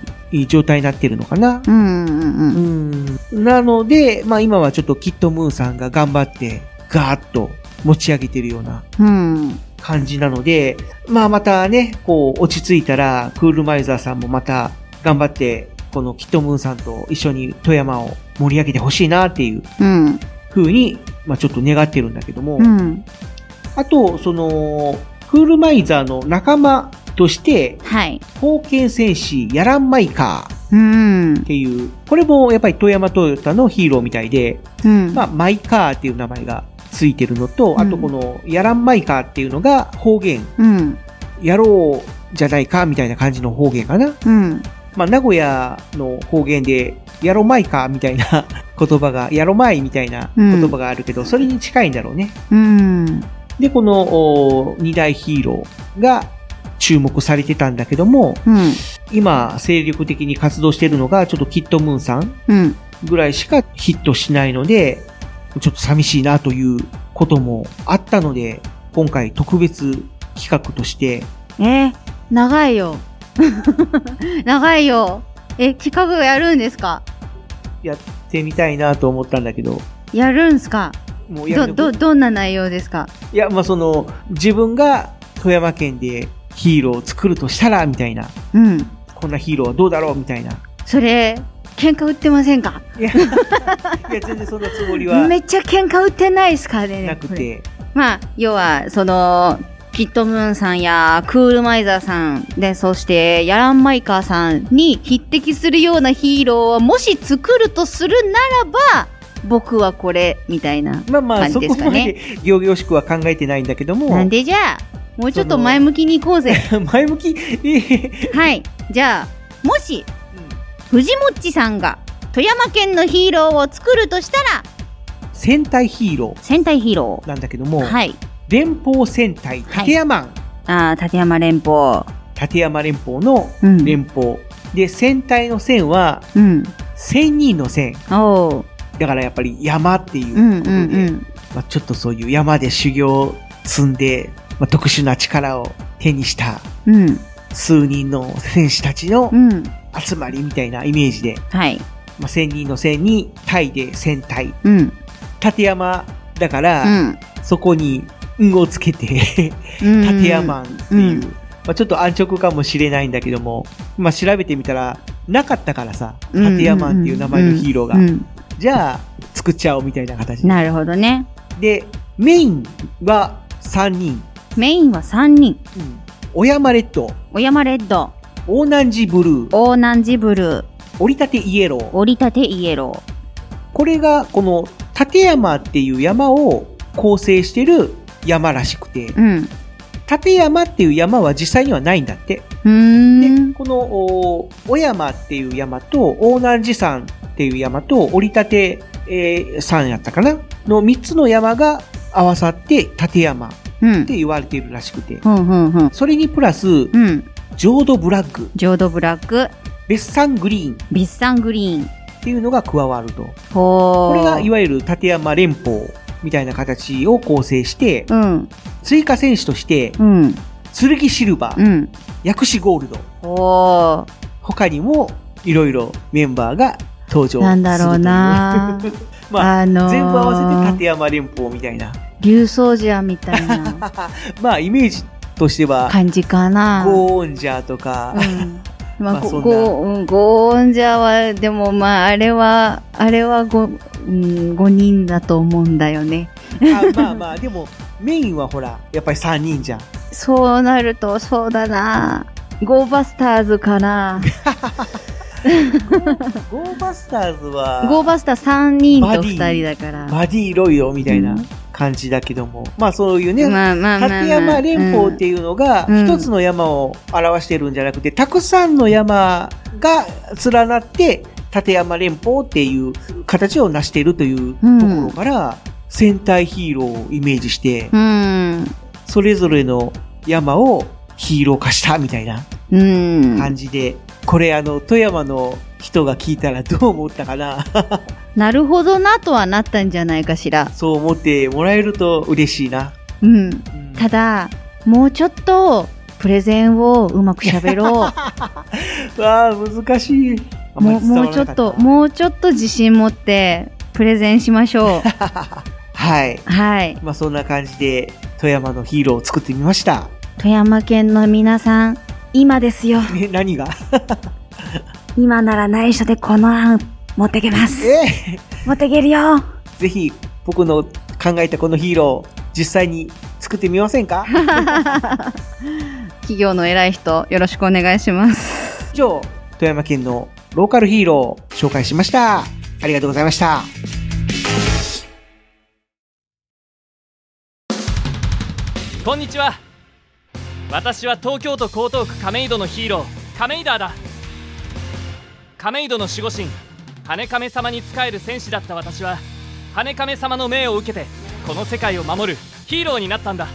S1: 状態になってるのかな？
S3: うん。うん。
S1: うん。なので、まあ今はちょっとキットムーンさんが頑張ってガーッと持ち上げてるような
S3: うん。
S1: 感じなので、まあまたね、こう落ち着いたら、クールマイザーさんもまた頑張って、このキットムーンさんと一緒に富山を盛り上げてほしいなっていう
S3: うん。
S1: 風に、まあちょっと願ってるんだけども、
S3: うん。
S1: あと、その、クールマイザーの仲間として、
S3: はい。
S1: 封建戦士ヤランマイカー
S3: うん
S1: っ。ていう、これもやっぱり富山トヨタのヒーローみたいで、
S3: うん。
S1: まあマイカーっていう名前がついてるのと、あとこの、やらんまいかっていうのが方言。
S3: うん。
S1: やろうじゃないかみたいな感じの方言かな。
S3: うん。
S1: まあ、名古屋の方言で、やろまいかみたいな 言葉が、やろまいみたいな言葉があるけど、それに近いんだろうね。
S3: うん。
S1: で、このお二大ヒーローが注目されてたんだけども、
S3: うん。
S1: 今、精力的に活動してるのが、ちょっとキットムーンさん
S3: うん。
S1: ぐらいしかヒットしないので、ちょっと寂しいなということもあったので、今回特別企画として、
S3: えー長いよ。長いよ。え、企画やるんですか？
S1: やってみたいなと思ったんだけど、
S3: やるんすか？ど、
S1: もうやる
S3: ど、どんな内容ですか？
S1: いや、まあ、その、自分が富山県でヒーローを作るとしたら、みたいな。
S3: うん。
S1: こんなヒーローはどうだろうみたいな。
S3: それ、喧嘩売ってませんか？
S1: いや、全然そんなつもりは
S3: めっちゃ喧嘩売ってないっすかね
S1: なくて。
S3: まあ、要は、その、キットムーンさんやクールマイザーさんで、そしてヤランマイカーさんに匹敵するようなヒーローをもし作るとするならば、僕はこれ、みたいな
S1: まあまあ、
S3: 感じ
S1: そこま
S3: ですかね。
S1: で行々しくは考えてないんだけども。
S3: なんでじゃあ、もうちょっと前向きに行こうぜ。
S1: 前向き？
S3: はい。じゃあ、もし、藤もっちさんが富山県のヒーローを作るとしたら、
S1: 戦隊ヒーロー。
S3: 戦隊ヒーロ
S1: ー。なんだけども、
S3: はい。
S1: 連邦戦隊立山、
S3: ああ、立山連邦。
S1: 立山連邦の
S3: うん
S1: 連邦。で、戦隊の戦は、
S3: うん。
S1: 千人の戦。
S3: おう。
S1: だからやっぱり山っていう
S3: うん
S1: ことで、
S3: うんうん。
S1: まあ、ちょっとそういう山で修行を積んで、まあ、特殊な力を手にした
S3: うん。
S1: 数人の戦士たちの
S3: うん。
S1: 集まりみたいなイメージで、
S3: はい。
S1: まあ、千人の戦にタイで戦隊。
S3: うん。
S1: 立山だから、
S3: うん
S1: そこに運をつけて
S3: うん
S1: 立山っていう、
S3: うん
S1: まあ、ちょっと安直かもしれないんだけども、まあ、調べてみたら、なかったからさ、
S3: うん
S1: 立山っていう名前のヒーローが。
S3: うんうん
S1: じゃあ、作っちゃおうみたいな形で。
S3: なるほどね。
S1: で、メインは3人。
S3: メインは3人。
S1: 小山レッド。
S3: 小山レッド。
S1: 大南寺ブルー。
S3: 大南寺ブルー。
S1: 折り立てイエロー。
S3: 折り立てイエロー。
S1: これが、この、立山っていう山を構成してる山らしくて、
S3: うん。
S1: 立山っていう山は実際にはないんだって。
S3: うーん。
S1: この、お小山っていう山と、大南寺山っていう山と、折り立て、えー山やったかな？の3つの山が合わさって立山って言われているらしくて。それにプラス、
S3: うん。
S1: 浄土ブラック。
S3: 浄土ブラック。
S1: 別山グリーン。
S3: 別山グリーン。
S1: っていうのが加わると。これがいわゆる立山連邦みたいな形を構成して、
S3: うん。
S1: 追加選手として、
S3: うん。
S1: 剣シルバー、
S3: うん。
S1: 薬師ゴールド。他にもいろいろメンバーが登場。
S3: なんだろうな
S1: まあ、
S3: あのー
S1: 全部合わせて立山連邦みたいな。
S3: 竜奏者みたいな
S1: まあ、イメージとしては、
S3: 感じかな。
S1: ゴーンジャーとか、
S3: まあ、
S1: まあそん
S3: ゴーンジャーは、でもまあ、あれは、あれはご、うん、5人だと思うんだよね。
S1: あまあまあ、でもメインはほら、やっぱり3人じゃん。
S3: そうなると、そうだな。ゴーバスターズかな。
S1: ゴーバスターズは、
S3: ゴーバスター3人と
S1: バディ
S3: 2人だから。
S1: バディロイドみたいな感じだけども、まあそういうね、
S3: まあまあまあまあ
S1: 立山連邦っていうのが
S3: うん
S1: 一つの山を表してるんじゃなくて、たくさんの山が連なって立山連邦っていう形を成しているというところから、戦隊ヒーローをイメージして、
S3: うん。
S1: それぞれの山をヒーロー化したみたいな
S3: うん。
S1: 感じで、これあの、富山の人が聞いたらどう思ったかな
S3: なるほどなとはなったんじゃないかしら。
S1: そう思ってもらえると嬉しいな。
S3: うん。ただ、もうちょっと、プレゼンをうまく喋ろう。
S1: わあ、難しい。
S3: もう、もうちょったと、もうちょっと自信持って、プレゼンしましょう。
S1: はい。
S3: はい。
S1: まあそんな感じで、富山のヒーローを作ってみました。
S3: 富山県の皆さん、今ですよ。
S1: え、何が？
S3: 今なら内緒でこの案、持ってけます。
S1: え？
S3: 持ってけるよ。
S1: ぜひ、僕の考えたこのヒーロー、実際に作ってみませんか？
S3: 企業の偉い人、よろしくお願いします。
S1: 以上、富山県のローカルヒーローを紹介しました。ありがとうございました。
S10: こんにちは私は東京都江東区亀戸のヒーロー亀戸だ。亀戸の守護神羽亀様に仕える戦士だった私は羽亀様の命を受けてこの世界を守るヒーローになったんだ。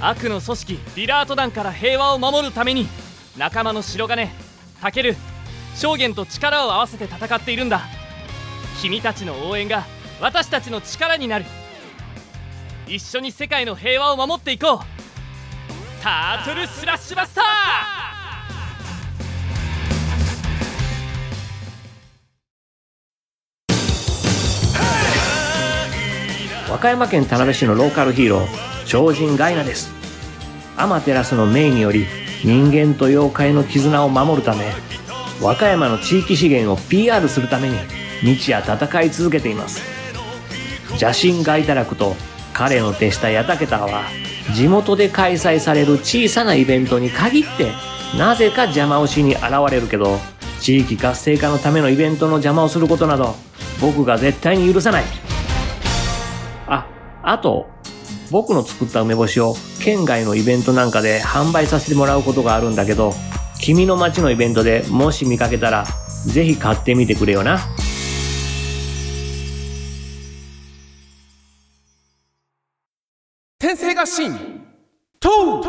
S10: 悪の組織リラート団から平和を守るために仲間の白金タケル証言と力を合わせて戦っているんだ。君たちの応援が私たちの力になる。一緒に世界の平和を守っていこう。タートルスラッシュバスター。
S11: 和歌山県田辺市のローカルヒーロー超人ガイナです。アマテラスの命により人間と妖怪の絆を守るため和歌山の地域資源を PR するために日夜戦い続けています。邪神ガイタラクと彼の手下ヤタケタは地元で開催される小さなイベントに限ってなぜか邪魔をしに現れるけど地域活性化のためのイベントの邪魔をすることなど僕が絶対に許さないあ、あと、僕の作った梅干しを県外のイベントなんかで販売させてもらうことがあるんだけど、君の街のイベントでもし見かけたら、ぜひ買ってみてくれよな。
S12: 天性合心と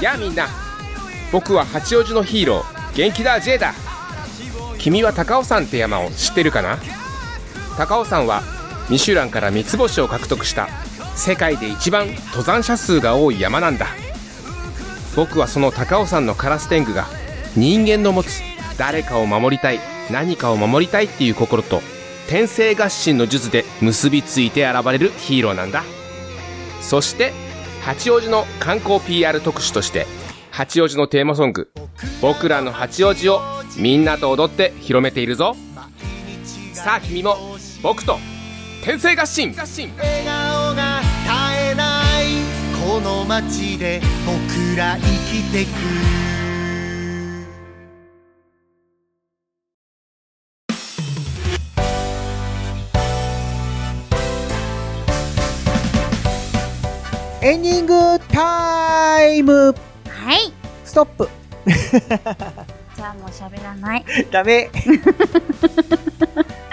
S12: やあみんな。僕は八王子のヒーロー元気だ J だ。君は高尾山って山を知ってるかな？高尾山はミシュランから三つ星を獲得した世界で一番登山者数が多い山なんだ。僕はその高尾山のカラス天狗が人間の持つ誰かを守りたい何かを守りたいっていう心と天性合心の術で結びついて現れるヒーローなんだ。そして八王子の観光 PR 特集として八王子のテーマソング「僕らの八王子」をみんなと踊って広めているぞ。さあ君も僕と天性合心。
S13: 笑顔が絶えないこの街で僕ら生きてく。
S1: エンディングタイム
S3: はい。
S1: ストップ
S3: じゃあもう喋らない。
S1: ダメ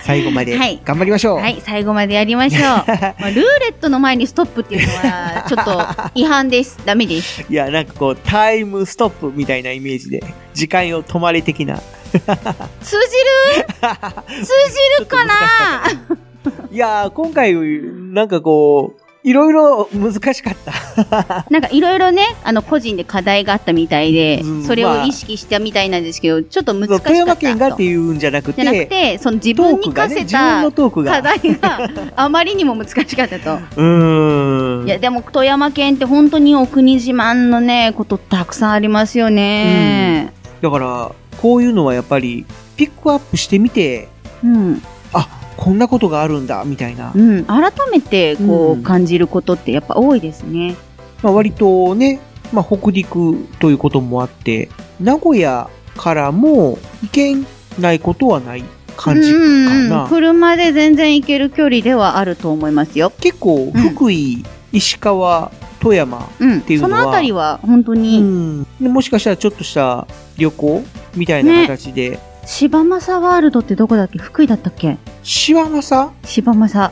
S1: 最後まで
S3: はい
S1: 頑張りましょう。
S3: はい、最後までやりましょう。まあ、ルーレットの前にストップっていうのは、ちょっと違反です。ダメです。
S1: いや、なんかこう、タイムストップみたいなイメージで、時間を止まれ的な。
S3: 通じる？通じるかな？い
S1: やー、今回、なんかこう、いろいろ難しかった。
S3: なんかいろいろね、あの、個人で課題があったみたいで
S1: うん、
S3: それを意識したみたいなんですけど、ちょっと難しかったと。
S1: 富山県がっていうんじゃなくて、
S3: じゃなくて、その自分に課せた
S1: トークが
S3: 課題があまりにも難しかったと。
S1: うーん。
S3: いや、でも富山県って本当にお国自慢のね、ことたくさんありますよね。
S1: だから、こういうのはやっぱり、ピックアップしてみて、
S3: うん。
S1: あ、こんなことがあるんだ、みたいな。
S3: うん。改めて、こう、
S1: うん
S3: 感じることってやっぱ多いですね。
S1: まあ、割とね、まあ、北陸ということもあって、名古屋からも行けないことはない感じか
S3: うんうん
S1: な。
S3: 車で全然行ける距離ではあると思いますよ。
S1: 結構、福井、石川、富山
S3: うん。
S1: っていうのは、
S3: そのあたりは本当に、
S1: もしかしたらちょっとした旅行みたいな形で、
S3: 柴正ワールドってどこだっけ？福井だったっけ？
S1: 柴正
S3: 柴正。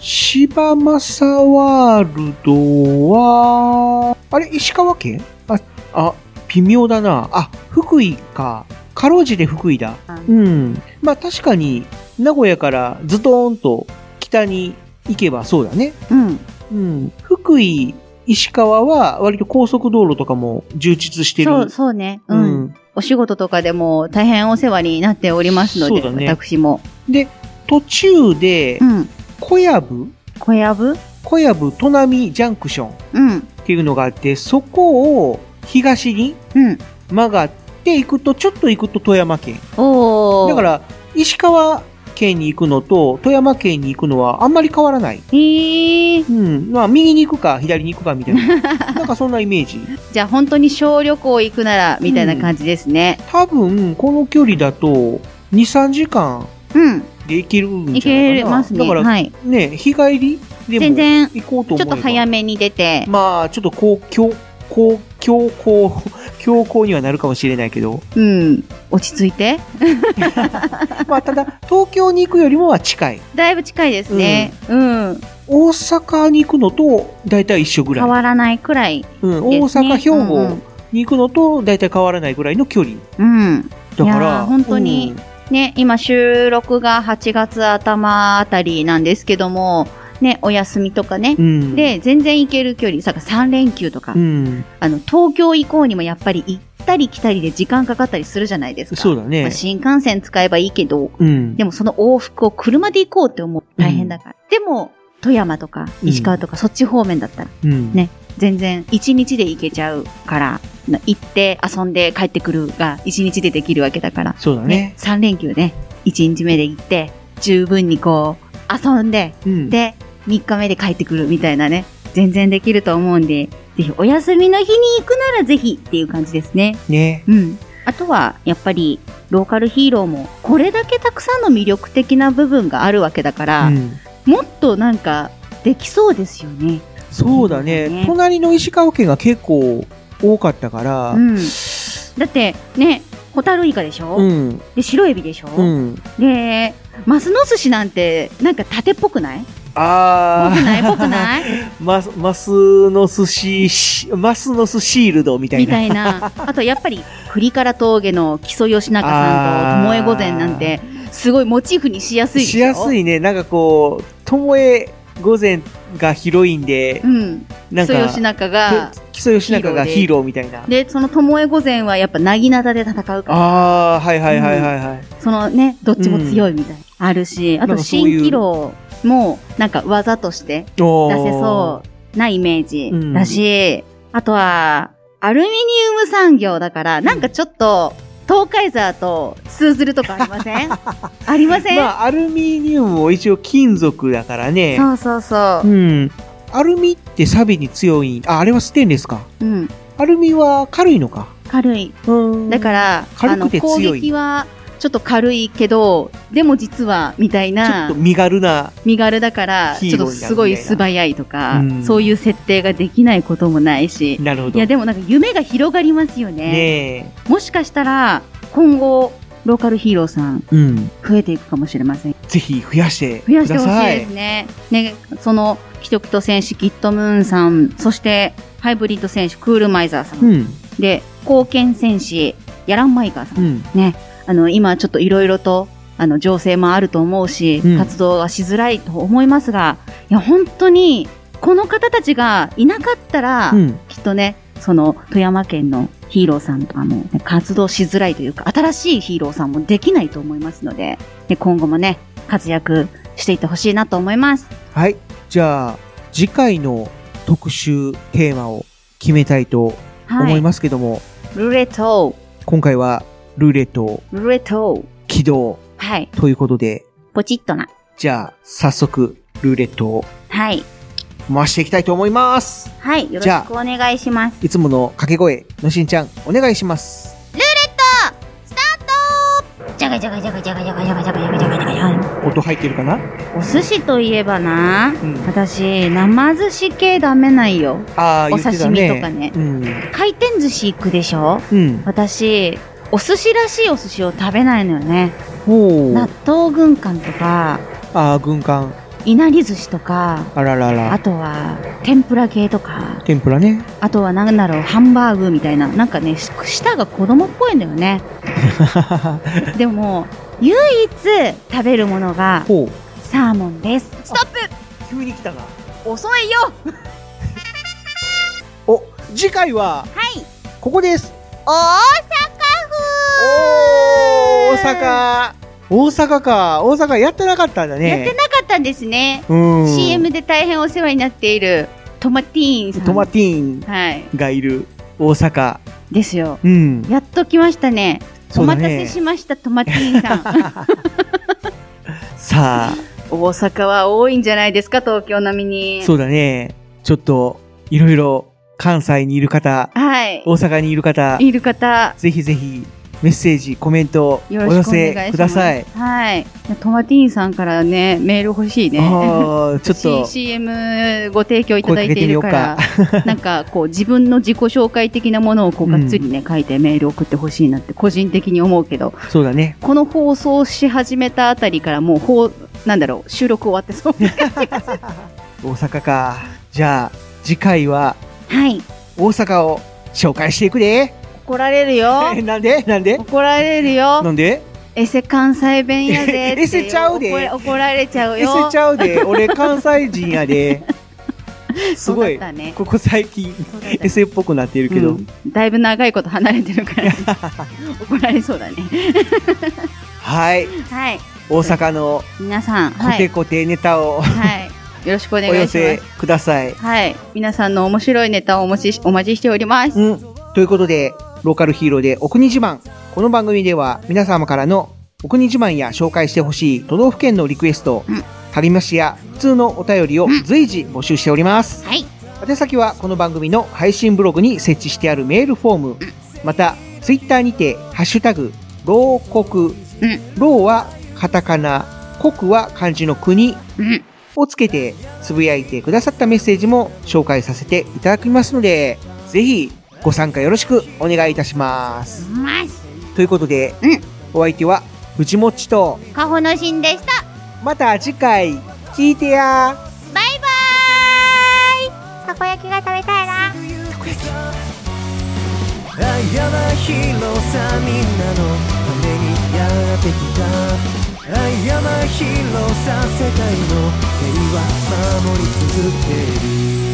S1: 柴正 ワールドは、あれ、石川県？あ、あ、微妙だな。あ、福井か。かろうじて福井だ。うん。まあ確かに、名古屋からズドーンと北に行けばそうだね。
S3: うん。
S1: うん。福井、石川は割と高速道路とかも充実してる。
S3: そう、そうね。うん。
S1: うん
S3: お仕事とかでも大変お世話になっておりますので、
S1: ね
S3: 私も。
S1: で、途中で、小籔？
S3: 小籔？
S1: 小籔砺波ジャンクションっ
S3: うん。
S1: ていうのがあって、そこを東に
S3: うん。
S1: 曲がっていくと、ちょっと行くと富山県。だから、石川県に行くのと富山県に行くのはあんまり変わらない。
S3: へー。
S1: うん。まあ、右に行くか左に行くかみたいな。なんかそんなイメージ。
S3: じゃあ本当に小旅行行くなら、みたいな感じですね。
S1: 多分、この距離だと、2、3時間
S3: うん。
S1: で行けるん
S3: 行
S1: じゃないかな。
S3: けますね。
S1: だから、
S3: はい。
S1: ね、日帰りでも
S3: 全然、
S1: 行こうと思えば
S3: ちょっと早めに出て、
S1: まあ、ちょっとこう、強、こう、強行、強行にはなるかもしれないけど。
S3: うん。落ち着いて。
S1: まあ、ただ、東京に行くよりもは近い。
S3: だいぶ近いですね。うん。
S1: 大阪に行くのと、だいたい一緒ぐらい。
S3: 変わらないくらい、
S1: うん、大阪、兵庫に行くのと、だいたい変わらないぐらいの距離。
S3: うん。
S1: だから
S3: 本当に、ね、今収録が8月頭あたりなんですけども、ね、お休みとかね。
S1: うん
S3: で、全然行ける距離、さ、3連休とか、
S1: うん。
S3: あの、東京行こうにもやっぱり行ったり来たりで時間かかったりするじゃないですか。
S1: そうだね
S3: まあ新幹線使えばいいけど、
S1: うん。
S3: でもその往復を車で行こうって思う大変だから。でも、富山とか石川とかそっち方面だったら、
S1: うん。
S3: ね、全然1日で行けちゃうから、な行って遊んで帰ってくるが1日でできるわけだから。
S1: そうだね。
S3: 3連休ね、1日目で行って、十分にこう、遊んで、
S1: うん
S3: で、3日目で帰ってくるみたいなね、全然できると思うんで、ぜひお休みの日に行くならぜひっていう感じですね。
S1: ね。
S3: うん。あとは、やっぱり、ローカルヒーローも、これだけたくさんの魅力的な部分があるわけだから、
S1: うん
S3: もっとなんか、できそうですよね。
S1: そうだね。隣の石川県が結構多かったから、
S3: うん。だって、ね、ホタルイカでしょ？
S1: うん。
S3: で、白エビでしょ？
S1: うん。
S3: で、マスの寿司なんて、なんか縦っぽくない？
S1: あ
S3: ぽくない？ぽくない？
S1: マス、マスの寿司し、マスの寿シールドみたいな。
S3: みたいな。あと、やっぱり、栗から峠の木曽義仲さんと、巴御前なんて、すごいモチーフにしやすいでし
S1: やすいね。なんかこう、ともえ御前がヒロインで、
S3: うん。
S1: なんか、
S3: 木曽義仲が、
S1: 木曽義仲がヒーローみたいな。
S3: で、その巴御前はやっぱ、なぎなたで戦うから。
S1: ああ、はいはいはいはいはい。
S3: そのね、どっちも強いみたいな。あるし、あと、蜃気楼も、なんか技として出せそうなイメージ
S1: うん
S3: だし、あとは、アルミニウム産業だから、なんかちょっと、東海沢と通ずるとこありません？ありません、
S1: まあ、アルミニウムも一応金属だからね。
S3: そうそうそう。
S1: うん。アルミって錆に強い。あ、あれはステンレスか。
S3: うん。
S1: アルミは軽いのか。
S3: 軽い。だから、
S1: 軽くて強い
S3: 撃は、ちょっと軽いけど、でも実は、みたいな。
S1: ちょっと身軽な。
S3: 身軽だから、ちょっとすごい素早いとか、
S1: うん
S3: そういう設定ができないこともないし。
S1: なるほど。
S3: いや、でもなんか夢が広がりますよね。
S1: ね
S3: もしかしたら、今後、ローカルヒーローさん、
S1: え。うん。
S3: 増えていくかもしれません。
S1: ぜひ増やして
S3: 増やして。ほしいですね。ね、その、キトキト戦士、キットムーンさん、そして、ハイブリッド戦士、クールマイザーさん。
S1: うん。
S3: で、貢献戦士、ヤランマイカーさん。
S1: うん。
S3: ね、あの、今ちょっといろいろと、あの、情勢もあると思うし、
S1: うん。
S3: 活動はしづらいと思いますが、いや、本当に、この方たちがいなかったら、
S1: うん。
S3: きっとね、その、富山県のヒーローさんとかも、ね、活動しづらいというか、新しいヒーローさんもできないと思いますので、で今後もね、活躍していってほしいなと思います。
S1: はい。じゃあ、次回の特集テーマを決めたいと思いますけども、
S3: ルーレット、
S1: 今回はルーレットを
S3: ルーレット、
S1: 起動
S3: はい、
S1: ということで、
S3: ポチッとな。
S1: じゃあ、早速、ルーレットを
S3: はい、
S1: 回していきたいと思います。
S3: はい、よろし
S1: じゃあ
S3: くお願いします。
S1: いつもの掛け声、のしんちゃん、お願いします。
S3: ルーレット、スタートじゃがじゃがじゃがじゃがじゃがじゃがじゃがじゃがじゃがじゃがじゃが
S1: 音入ってるかな
S3: お寿司といえばな、私、生寿司系ダメないよ。
S1: ああ、
S3: お
S1: 言ってた
S3: 刺
S1: ね。
S3: 身とかね
S1: うん。
S3: 回転寿司行くでしょ
S1: うん。
S3: 私、お寿司らしいお寿司を食べないのよね。納豆軍艦とか、
S1: ああ、軍艦。
S3: いなり寿司とか、
S1: あらら
S3: あ
S1: ら。
S3: とは、天ぷら系とか、
S1: 天ぷらね。
S3: あとはなんだろう、ハンバーグみたいな。なんかね、し舌が子供っぽいんだよね。でも、唯一食べるものが。サーモンです。ストップ
S1: 急に来たな。
S3: 遅いよ
S1: お、次回は、
S3: はい
S1: ここです。
S3: 大
S1: おー、大阪。大阪か。大阪やってなかったんだね。
S3: やってなかったんですね。
S1: うん
S3: CM で大変お世話になっているトマティーンさん。
S1: トマティーン
S3: はい。
S1: がいる大阪。
S3: ですよ。
S1: うん。
S3: やっと来ましたね。
S1: ね
S3: 待たせしました、トマティーンさん。
S1: さあ、
S3: 大阪は多いんじゃないですか、東京並みに。
S1: そうだね。ちょっと、いろいろ、関西にいる方、
S3: はい。
S1: 大阪にいる方、
S3: いる方、
S1: ぜひぜひ、メッセージ、コメントお寄
S3: よろしくお願いします。
S1: せください。
S3: はい。トマティーンさんからね、メール欲しいね。
S1: ちょっと
S3: CM ご提供いただいているから
S1: 声か、
S3: なんかこう自分の自己紹介的なものをこうがっつりね、書いてメール送ってほしいなって個人的に思うけど、
S1: そうだね。
S3: この放送し始めたあたりからもう、ほう、なんだろう、収録終わってそうな感じがする。
S1: 大阪か。じゃあ、次回は、
S3: はい。
S1: 大阪を紹介していくで。
S3: 怒られるよ。
S1: なんで？なんで？
S3: 怒られるよ。
S1: なんで？
S3: エセ関西弁やで。
S1: エセちゃうで
S3: 怒られちゃう
S1: エ
S3: よ。
S1: セちゃうで。俺関西人やで。すごい
S3: ね、
S1: ここ最近、エセっぽくなってるけど。
S3: うんだいぶ長いこと離れてるから、怒られそうだね。
S1: はい。
S3: はい。
S1: 大阪の
S3: 皆さん、
S1: コ
S3: はい。
S1: テコテネタを、
S3: はい。よろしくお願
S1: お寄
S3: いします
S1: せ。ください。
S3: はい。皆さんの面白いネタをお持ちし、お待ちしております。
S1: うん。ということで、ローカルヒーローでお国自慢。この番組では皆様からのお国自慢や紹介してほしい都道府県のリクエスト、旅ましや普通のお便りを随時募集しております。
S3: はい。
S1: 宛先はこの番組の配信ブログに設置してあるメールフォーム、また、ツイッターにて、ハッシュタグ、ロー国、ローはカタカナ、国は漢字の国をつけてつぶやいてくださったメッセージも紹介させていただきますので、ぜひご参加よろしくお願いいたします。ということで、お相手は藤もっちと、
S14: カホのしんでした。
S1: また次回聞いてや。
S14: バイバーイ。たこ焼きが食べたいな。たこ焼き。
S13: あやまひろさみんなのためにやってきた。あやまひろさ世界の平和守り続け
S14: る